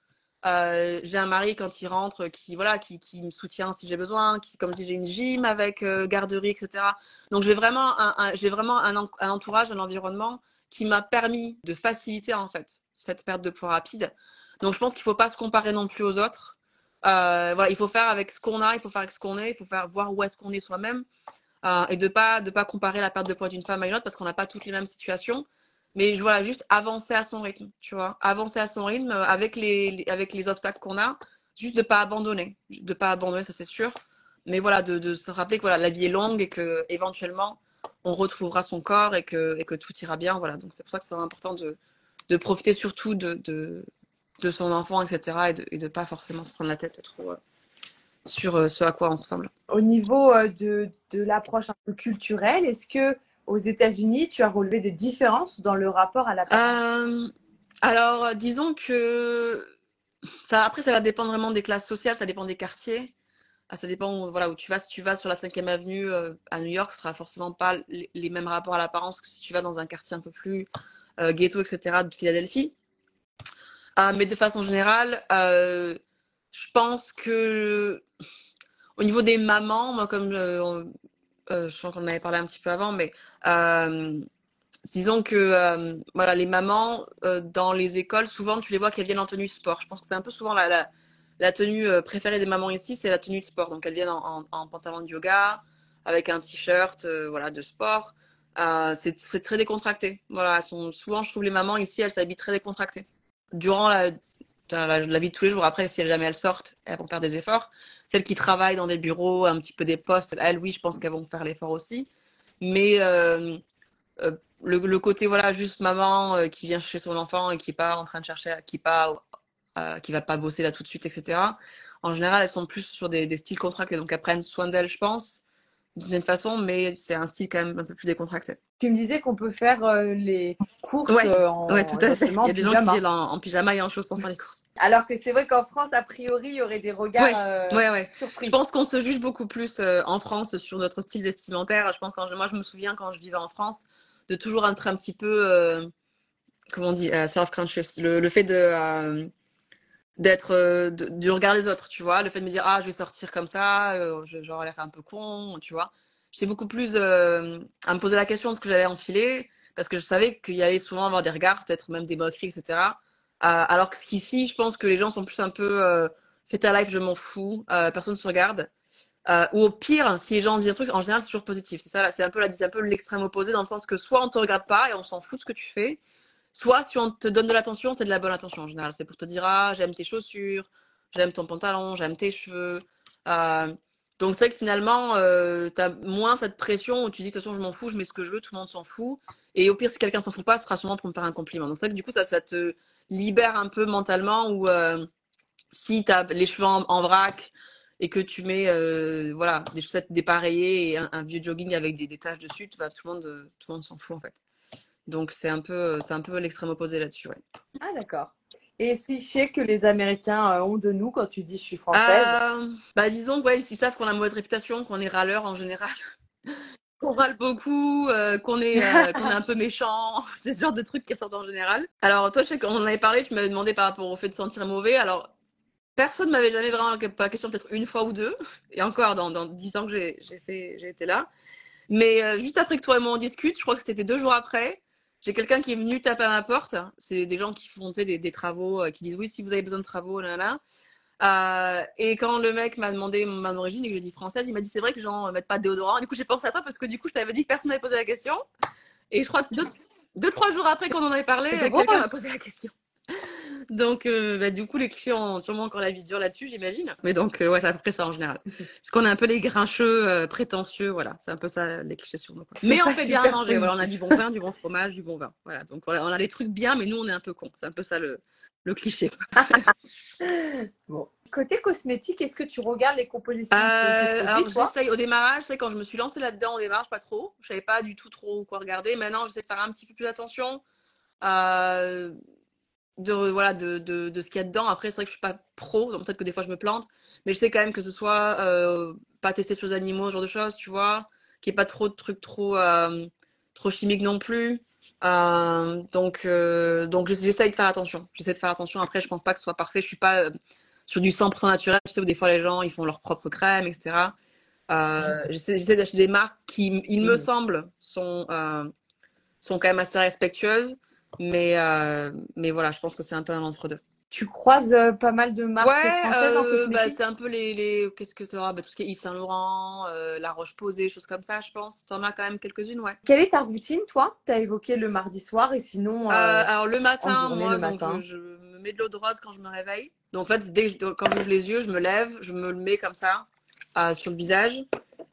Euh, j'ai un mari quand il rentre qui voilà qui, qui me soutient si j'ai besoin, qui comme je dis j'ai une gym avec euh, garderie etc. Donc j'ai vraiment un, j'ai vraiment un, un, entourage, un environnement qui m'a permis de faciliter en fait cette perte de poids rapide. Donc je pense qu'il faut pas se comparer non plus aux autres. Euh, voilà, il faut faire avec ce qu'on a, il faut faire avec ce qu'on est, il faut faire voir où est-ce qu'on est soi-même euh, et de pas de pas comparer la perte de poids d'une femme à une autre parce qu'on n'a pas toutes les mêmes situations. Mais voilà, juste avancer à son rythme, tu vois. Avancer à son rythme euh, avec les, avec les obstacles qu'on a, juste de pas abandonner. De pas abandonner, ça c'est sûr. Mais voilà, de, de, se rappeler que voilà, la vie est longue et que éventuellement on retrouvera son corps et que, et que tout ira bien. Voilà. Donc c'est pour ça que c'est important de, de profiter surtout de, de, son enfant, etc. Et de, et de pas forcément se prendre la tête trop euh, sur euh, ce à quoi on ressemble. Au niveau de, de l'approche un peu culturelle, est-ce que aux États-Unis, tu as relevé des différences dans le rapport à la euh, Alors, disons que ça, après, ça va dépendre vraiment des classes sociales, ça dépend des quartiers. Ah, ça dépend où, voilà, où tu vas. Si tu vas sur la 5e avenue euh, à New York, ce sera forcément pas les, mêmes rapports à l'apparence que si tu vas dans un quartier un peu plus euh, ghetto, etc., de Philadelphie. Euh, mais de façon générale, euh, je pense que au niveau des mamans, moi, comme euh, je pense qu'on en avait parlé un petit peu avant, mais euh, disons que euh, voilà, les mamans dans les écoles, souvent tu les vois qu'elles viennent en tenue sport. Je pense que c'est un peu souvent la, tenue préférée des mamans ici, c'est la tenue de sport. Donc elles viennent en, pantalon de yoga, avec un t-shirt voilà, de sport. c'est très, décontracté. Voilà, souvent je trouve les mamans ici, elles s'habillent très décontractées. Durant la, la, vie de tous les jours. Après, si jamais elles sortent, elles vont faire des efforts. Celles qui travaillent dans des bureaux, un petit peu des postes, elles, oui, je pense qu'elles vont faire l'effort aussi. Mais euh, euh, le, le, côté, voilà, juste maman euh, qui vient chercher son enfant et qui n'est pas en train de chercher, qui pas, qui va pas bosser là tout de suite, etc. En général, elles sont plus sur des, des styles contractés. Donc, elles prennent soin d'elles, je pense d'une façon, mais c'est un style quand même un peu plus décontracté. Tu me disais qu'on peut faire euh, les courses ouais, euh, en ouais, tout à fait. Il y a des gens qui viennent en, en, pyjama et en chaussons faire les courses. Alors que c'est vrai qu'en France, a priori, il y aurait des regards ouais, euh, ouais, ouais. surpris. Je pense qu'on se juge beaucoup plus euh, en France sur notre style vestimentaire. Je pense quand je, moi, je me souviens quand je vivais en France de toujours être un petit peu, comment on dit, self-conscious. Le, le, fait de d'être euh, du regard des autres, tu vois. Le fait de me dire, ah, je vais sortir comme ça, euh, j'aurais l'air un peu con, tu vois. J'étais beaucoup plus euh, à me poser la question de ce que j'allais enfiler, parce que je savais qu'il y allait souvent avoir des regards, peut-être même des moqueries, etc. Euh, alors qu'ici, je pense que les gens sont plus un peu euh, fais ta life, je m'en fous, personne ne se regarde. ou au pire, si les gens disent un truc, en général, c'est toujours positif. C'est ça, c'est un peu, un peu l'extrême opposé dans le sens que soit on te regarde pas et on s'en fout de ce que tu fais, Soit si on te donne de l'attention, c'est de la bonne attention en général. C'est pour te dire ah j'aime tes chaussures, j'aime ton pantalon, j'aime tes cheveux. Euh, donc c'est vrai que finalement euh, tu as moins cette pression où tu dis de toute façon je m'en fous, je mets ce que je veux, tout le monde s'en fout. Et au pire si quelqu'un s'en fout pas, ce sera sûrement pour me faire un compliment. Donc c'est vrai que du coup ça, te libère un peu mentalement ou euh, si tu as les cheveux en, vrac et que tu mets euh, voilà des chaussettes dépareillées et un, vieux jogging avec des, des taches dessus, tout le monde tout le monde s'en fout en fait. Donc c'est un peu, c'est un peu l'extrême opposé là-dessus. Ouais. Ah d'accord. Et ce cliché que les Américains euh, ont de nous quand tu dis je suis française euh, Bah disons ouais, ils savent qu'on a une mauvaise réputation, qu'on est râleur en général, qu'on râle beaucoup, euh, qu'on est, euh, qu'on est un peu méchant, c'est ce genre de trucs qui sortent en général. Alors toi, je sais qu'on en avait parlé, tu m'avais demandé par rapport au fait de se sentir mauvais. Alors personne ne m'avait jamais vraiment pas la question, peut-être une fois ou deux, et encore dans, 10 ans que j'ai fait, j'ai été là. Mais euh, juste après que toi et moi on discute, je crois que c'était deux jours après, j'ai quelqu'un qui est venu taper à ma porte. C'est des gens qui font des, des travaux, euh, qui disent oui, si vous avez besoin de travaux, là, là. Euh, et quand le mec m'a demandé mon origine et que j'ai dit française, il m'a dit c'est vrai que les gens ne mettent pas de déodorant. Du coup, j'ai pensé à toi parce que du coup, je t'avais dit que personne n'avait posé la question. Et je crois que deux, deux trois jours après qu'on en avait parlé, quelqu'un m'a posé la question. Donc, euh, bah, du coup, les clichés ont sûrement encore la vie dure là-dessus, j'imagine. Mais donc, euh, ouais, c'est à peu près ça en général. Parce qu'on est un peu les grincheux, euh, prétentieux, voilà. C'est un peu ça, les clichés sur nous. Quoi. Mais on fait bien manger. Voilà, on a du bon pain, du bon fromage, du bon vin. Voilà. Donc, on a, on a les trucs bien, mais nous, on est un peu cons. C'est un peu ça le, le cliché. bon. Côté cosmétique, est-ce que tu regardes les compositions euh, Alors, j'essaye au démarrage, quand je me suis lancée là-dedans au démarrage, pas trop. Je savais pas du tout trop quoi regarder. Maintenant, j'essaie de faire un petit peu plus attention. Euh, de, voilà, de, de, de ce qu'il y a dedans. Après, c'est vrai que je suis pas pro, donc peut-être que des fois je me plante, mais je sais quand même que ce soit euh, pas testé sur les animaux, ce genre de choses, tu vois, qu'il n'y ait pas trop de trucs trop, euh, trop chimiques non plus. Euh, donc, donc j'essaie de faire attention. J'essaie de faire attention. Après, je pense pas que ce soit parfait. Je suis pas sur du 100% naturel. Tu sais où des fois les gens ils font leur propre crème, etc. Euh, j'essaie d'acheter des marques qui, il me mmh. semble, sont, sont quand même assez respectueuses. Mais, euh, mais voilà, je pense que c'est un peu un entre-deux. Tu croises euh, pas mal de marques françaises en euh, bah, C'est un peu les, les... Qu'est-ce que ça bah, Tout ce qui est Yves Saint Laurent, euh, La Roche-Posay, choses comme ça, je pense. Tu en as quand même quelques-unes, ouais. Quelle est ta routine, toi? Tu as évoqué le mardi soir et sinon. alors, le matin, moi, donc, Je, je, me mets de l'eau de rose quand je me réveille. Donc, en fait, dès que je, quand j'ouvre les yeux, je me lève, je me le mets comme ça, sur le visage.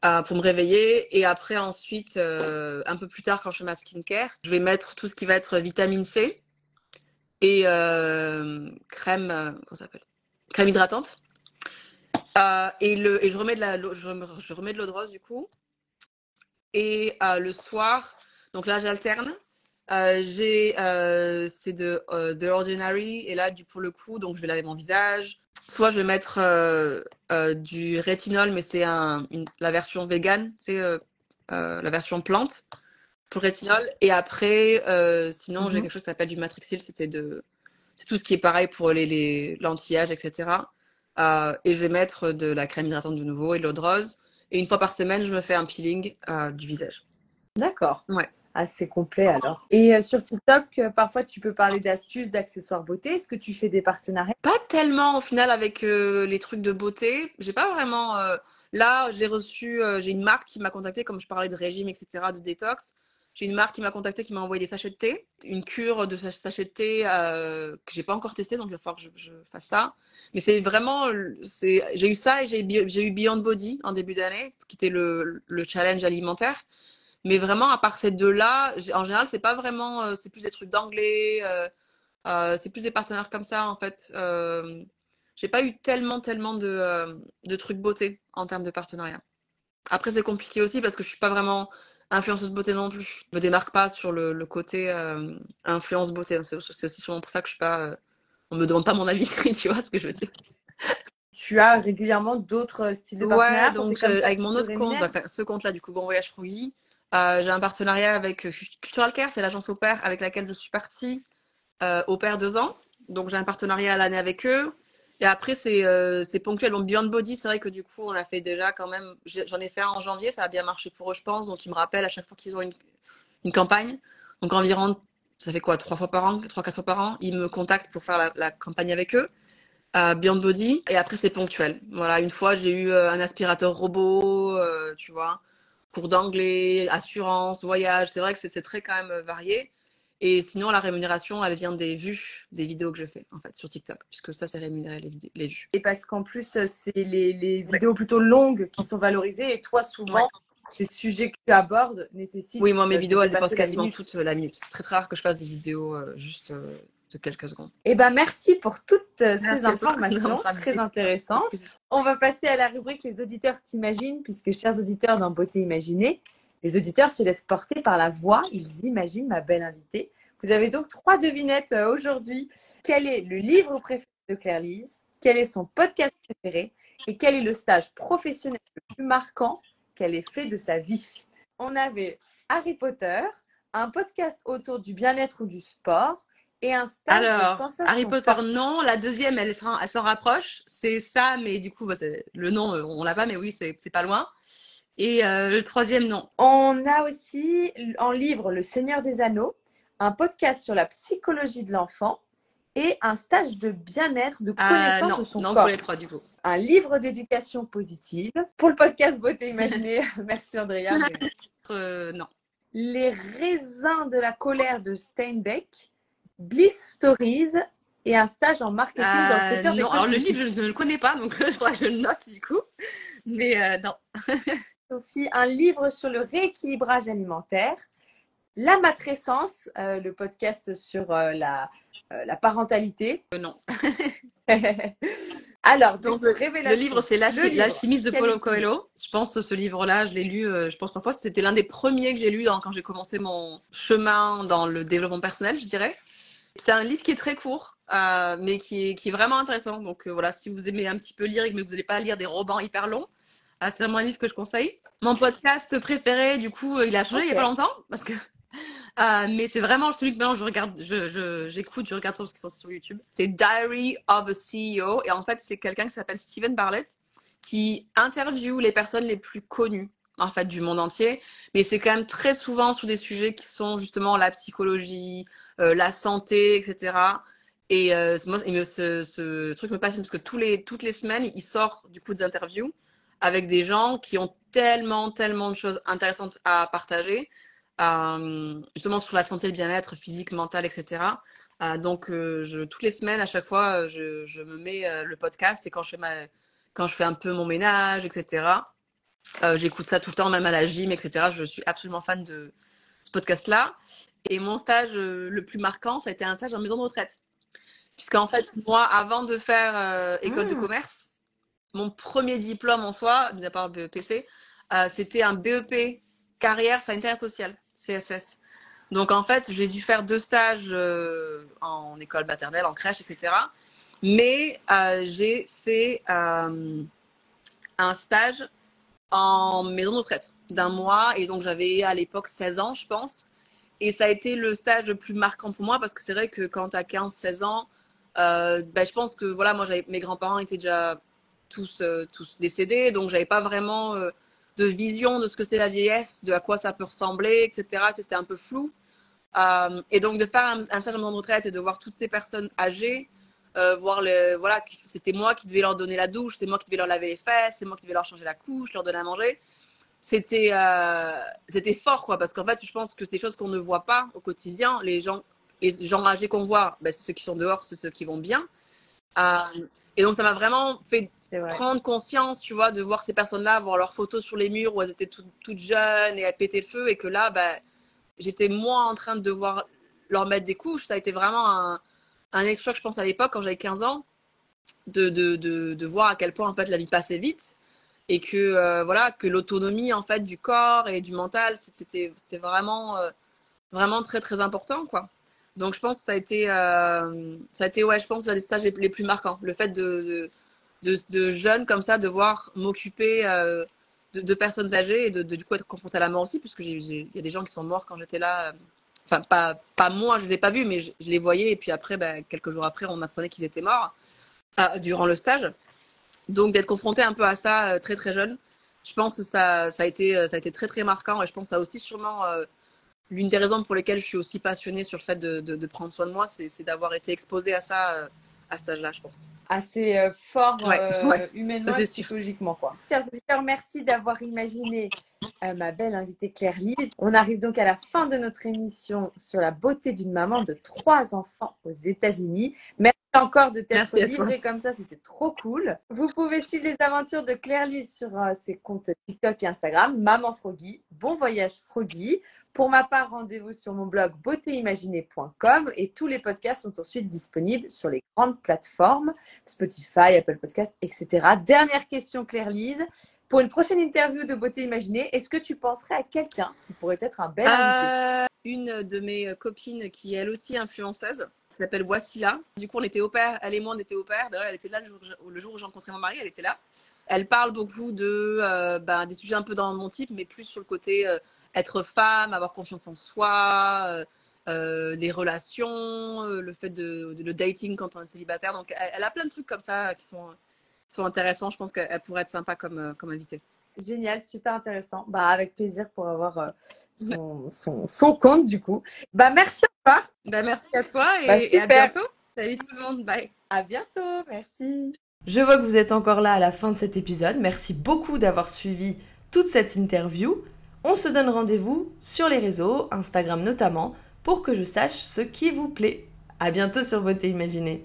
Pour me réveiller. Et après, ensuite, euh, un peu plus tard, quand je fais ma skincare, je vais mettre tout ce qui va être vitamine C et euh, crème, euh, comment s'appelle? Crème hydratante. Et, le, et je remets de la, je remets de l'eau de rose du coup. Et le soir, donc là, j'alterne. J'ai c'est de The Ordinary et là du pour le coup donc je vais laver mon visage Soit je vais mettre euh, euh, du rétinol, mais c'est un, la version vegan, c'est euh, euh, la version plante pour le rétinol. Et après, euh, sinon, mm -hmm. j'ai quelque chose qui s'appelle du Matrixil, c'était de, c'est tout ce qui est pareil pour les, les l'anti-âge, etc. Euh, et je vais mettre de la crème hydratante de nouveau et de l'eau de rose. Et une fois par semaine, je me fais un peeling du visage. D'accord. Ouais assez complet alors. Et euh, sur TikTok, euh, parfois tu peux parler d'astuces, d'accessoires beauté. Est-ce que tu fais des partenariats? Pas tellement au final avec euh, les trucs de beauté. J'ai pas vraiment. Là, j'ai reçu, j'ai une marque qui m'a contacté, comme je parlais de régime, etc., de détox. J'ai une marque qui m'a contacté, qui m'a envoyé des sachets de thé, une cure de sachets de thé que j'ai pas encore testé, donc il va falloir que je, fasse ça. Mais c'est vraiment, j'ai eu ça et j'ai eu Beyond Body en début d'année, qui était le challenge alimentaire. Mais vraiment, à part ces deux-là, en général, c'est pas vraiment, euh, c'est plus des trucs d'anglais, euh, euh, c'est plus des partenaires comme ça, en fait. J'ai pas eu tellement, tellement de, de trucs beauté en termes de partenariat. Après, c'est compliqué aussi parce que je suis pas vraiment influenceuse beauté non plus. Je me démarque pas sur le, le côté influence beauté. C'est aussi souvent pour ça que je suis pas, on me demande pas mon avis, tu vois ce que je veux dire. Tu as régulièrement d'autres styles de partenariat Ouais, donc avec mon autre compte, bah, ce compte-là, du coup, Bon Voyage Fruit, euh, j'ai un partenariat avec euh, Cultural Care, c'est l'agence au pair avec laquelle je suis partie euh, au pair deux ans. Donc j'ai un partenariat à l'année avec eux. Et après, c'est euh, ponctuel. Donc Beyond Body, c'est vrai que du coup, on a fait déjà quand même. J'en ai fait un en janvier, ça a bien marché pour eux, je pense. Donc ils me rappellent à chaque fois qu'ils ont une, une campagne. Donc environ, ça fait quoi, trois fois par an, trois, quatre fois par an, ils me contactent pour faire la, la campagne avec eux. Euh, Beyond Body. Et après, c'est ponctuel. Voilà, une fois, j'ai eu un aspirateur robot, tu vois cours d'anglais, assurance, voyage. C'est vrai que c'est très quand même euh, varié. Et sinon, la rémunération, elle vient des vues des vidéos que je fais, en fait, sur TikTok, puisque ça, c'est rémunéré les, les, vues. Et parce qu'en plus, euh, c'est les, les, vidéos ouais. plutôt longues qui sont valorisées, et toi, souvent, ouais. les sujets que tu abordes nécessitent. Oui, moi, mes vidéos, elles dépassent quasiment la toute la minute. C'est très, très rare que je fasse des vidéos euh, juste euh, de quelques secondes. Eh ben, merci pour toutes merci ces informations très intéressantes. On va passer à la rubrique Les auditeurs t'imaginent, puisque, chers auditeurs dans Beauté Imaginée, les auditeurs se laissent porter par la voix, ils imaginent ma belle invitée. Vous avez donc trois devinettes euh, aujourd'hui. Quel est le livre préféré de Claire Lise? Quel est son podcast préféré? Et quel est le stage professionnel le plus marquant qu'elle ait fait de sa vie? On avait Harry Potter, un podcast autour du bien-être ou du sport, et un stage Alors, Harry Potter, non. La deuxième, elle s'en rapproche. C'est ça, mais du coup, bah, le nom, on l'a pas, mais oui, c'est pas loin. Et euh, le troisième, non. On a aussi en livre Le Seigneur des Anneaux, un podcast sur la psychologie de l'enfant et un stage de bien-être, de Euh, connaissance non, de son non corps. pour les trois du coup. Un livre d'éducation positive. Pour le podcast Beauté Imaginée, merci Andrea. mais- Euh, non. Les raisins de la colère de Steinbeck, Bliss Stories et un stage en marketing dans le Euh, secteur des non, alors le livre, je ne le connais pas, donc je crois que je le note du coup. Mais euh, non. Sophie, un livre sur le rééquilibrage alimentaire, La matrescence, euh, le podcast sur euh, la, euh, la parentalité. Euh, non. Alors, donc, Donc, Le révélation. livre, c'est Le L'Alchimiste de Paulo Coelho. Je pense que ce livre-là, je l'ai lu, euh, je pense parfois, c'était l'un des premiers que j'ai lu dans- quand j'ai commencé mon chemin dans le développement personnel, je dirais. C'est un livre qui est très court, euh, mais qui est, qui est vraiment intéressant. Donc euh, voilà, si vous aimez un petit peu lire, mais que vous n'allez pas lire des romans hyper longs, euh, c'est vraiment un livre que je conseille. Mon podcast préféré, du coup, il a changé il y a pas longtemps, parce que mais c'est vraiment celui que maintenant je regarde, je, j'écoute, je regarde tous qui sont sur YouTube. C'est Diary of a CEO et en fait c'est quelqu'un qui s'appelle Steven Bartlett qui interviewe les personnes les plus connues en fait du monde entier, mais c'est quand même très souvent sur des sujets qui sont justement la psychologie, la santé, etc. Et euh, ce, ce truc me passionne parce que les, toutes les semaines, il sort du coup des interviews avec des gens qui ont tellement, tellement de choses intéressantes à partager, euh, justement sur la santé, le bien-être physique, mental, etc. Euh, donc, euh, toutes les semaines, à chaque fois, euh, je, me mets euh, le podcast et quand je fais quand je fais un peu mon ménage, etc. euh, j'écoute ça tout le temps, même à la gym, etc. Je suis absolument fan de ce podcast-là. Et mon stage euh, le plus marquant, ça a été un stage en maison de retraite. Puisqu'en fait, moi, avant de faire euh, école de Mm. commerce, mon premier diplôme en soi, mis à part le BEPC, euh, c'était un BEP carrière sanitaire et sociale, CSS. Donc en fait, j'ai dû faire deux stages en école maternelle, en crèche, etc. Mais j'ai fait un stage en maison de retraite d'un mois et donc j'avais à l'époque 16 ans, je pense. Et ça a été le stage le plus marquant pour moi parce que c'est vrai que quand tu as 15-16 ans, ben, je pense que voilà, moi mes grands-parents étaient déjà tous euh, tous décédés, donc j'avais pas vraiment euh, de vision de ce que c'est la vieillesse, de à quoi ça peut ressembler, etc. C'était un peu flou. Et donc de faire un, stage en de retraite et de voir toutes ces personnes âgées, voir le voilà, c'était moi qui devais leur donner la douche, c'est moi qui devais leur laver les fesses, c'est moi qui devais leur changer la couche, leur donner à manger. C'était euh, c'était fort quoi, parce qu'en fait je pense que c'est des choses qu'on ne voit pas au quotidien. Les gens les gens âgés qu'on voit, ben, c'est ceux qui sont dehors, c'est ceux qui vont bien. Euh, et donc ça m'a vraiment fait vrai. prendre conscience, tu vois, de voir ces personnes-là, voir leurs photos sur les murs où elles étaient toutes, toutes jeunes et elles pétaient le feu, et que là, bah, j'étais moins en train de devoir leur mettre des couches. Ça a été vraiment un, un exploit, je pense, à l'époque, quand j'avais 15 ans, de, de, de, de voir à quel point, en fait, la vie passait vite, et que, euh, voilà, que l'autonomie, en fait, du corps et du mental, c'était vraiment, euh, vraiment très, très important, quoi. Donc, je pense que ça a été, euh, ça a été ouais, je pense, des stages les, plus marquants. Le fait de, de, de, jeunes comme ça, devoir m'occuper euh, de, personnes âgées et de, du coup être confrontée à la mort aussi, puisque il y a des gens qui sont morts quand j'étais là. Enfin, pas, pas moi, je les ai pas vus, mais je, les voyais. Et puis après, bah, quelques jours après, on apprenait qu'ils étaient morts durant le stage. Donc, d'être confronté un peu à ça euh, très très jeune, je pense que ça, ça, a été, euh, ça a été très très marquant. Et je pense que ça a aussi sûrement euh, l'une des raisons pour lesquelles je suis aussi passionnée sur le fait de, de, de prendre soin de moi, c'est d'avoir été exposée à ça à cet âge-là, je pense. Assez fort Ouais, euh, ouais, humainement et psychologiquement. Quoi. Chers auditeurs, merci d'avoir imaginé euh, ma belle invitée Claire Lise. On arrive donc à la fin de notre émission sur la beauté d'une maman de trois enfants aux États-Unis. Merci encore de t'être livrée comme ça, c'était trop cool. Vous pouvez suivre les aventures de Claire Lise sur euh, ses comptes TikTok et Instagram, Maman Froggy. Bon voyage Froggy. Pour ma part, rendez-vous sur mon blog beautéimaginée.com et tous les podcasts sont ensuite disponibles sur les grandes plateformes Spotify, Apple Podcasts, etc. Dernière question, Claire Lise. Pour une prochaine interview de Beauté Imaginée, est-ce que tu penserais à quelqu'un qui pourrait être un bel invité? Euh, une de mes copines qui est elle aussi influenceuse s'appelle Wassila. Du coup, on était au pair, elle et moi, on était au pair. D'ailleurs, elle était là le jour, où j'ai rencontré mon mari, elle était là. Elle parle beaucoup de euh, ben, des sujets un peu dans mon type, mais plus sur le côté euh, être femme, avoir confiance en soi, euh, euh, les relations, euh, le fait de, le dating quand on est célibataire. Donc, elle, a plein de trucs comme ça qui sont, qui sont intéressants. Je pense qu'elle pourrait être sympa comme, comme invitée. Génial, super intéressant. Bah, avec plaisir pour avoir euh, son, son, son, compte du coup. Bah, merci encore. Bah, merci à toi et, bah, et à bientôt. Salut tout le monde, bye. À bientôt, merci. Je vois que vous êtes encore là à la fin de cet épisode. Merci beaucoup d'avoir suivi toute cette interview. On se donne rendez-vous sur les réseaux, Instagram notamment, pour que je sache ce qui vous plaît. À bientôt sur Beauté Imaginée.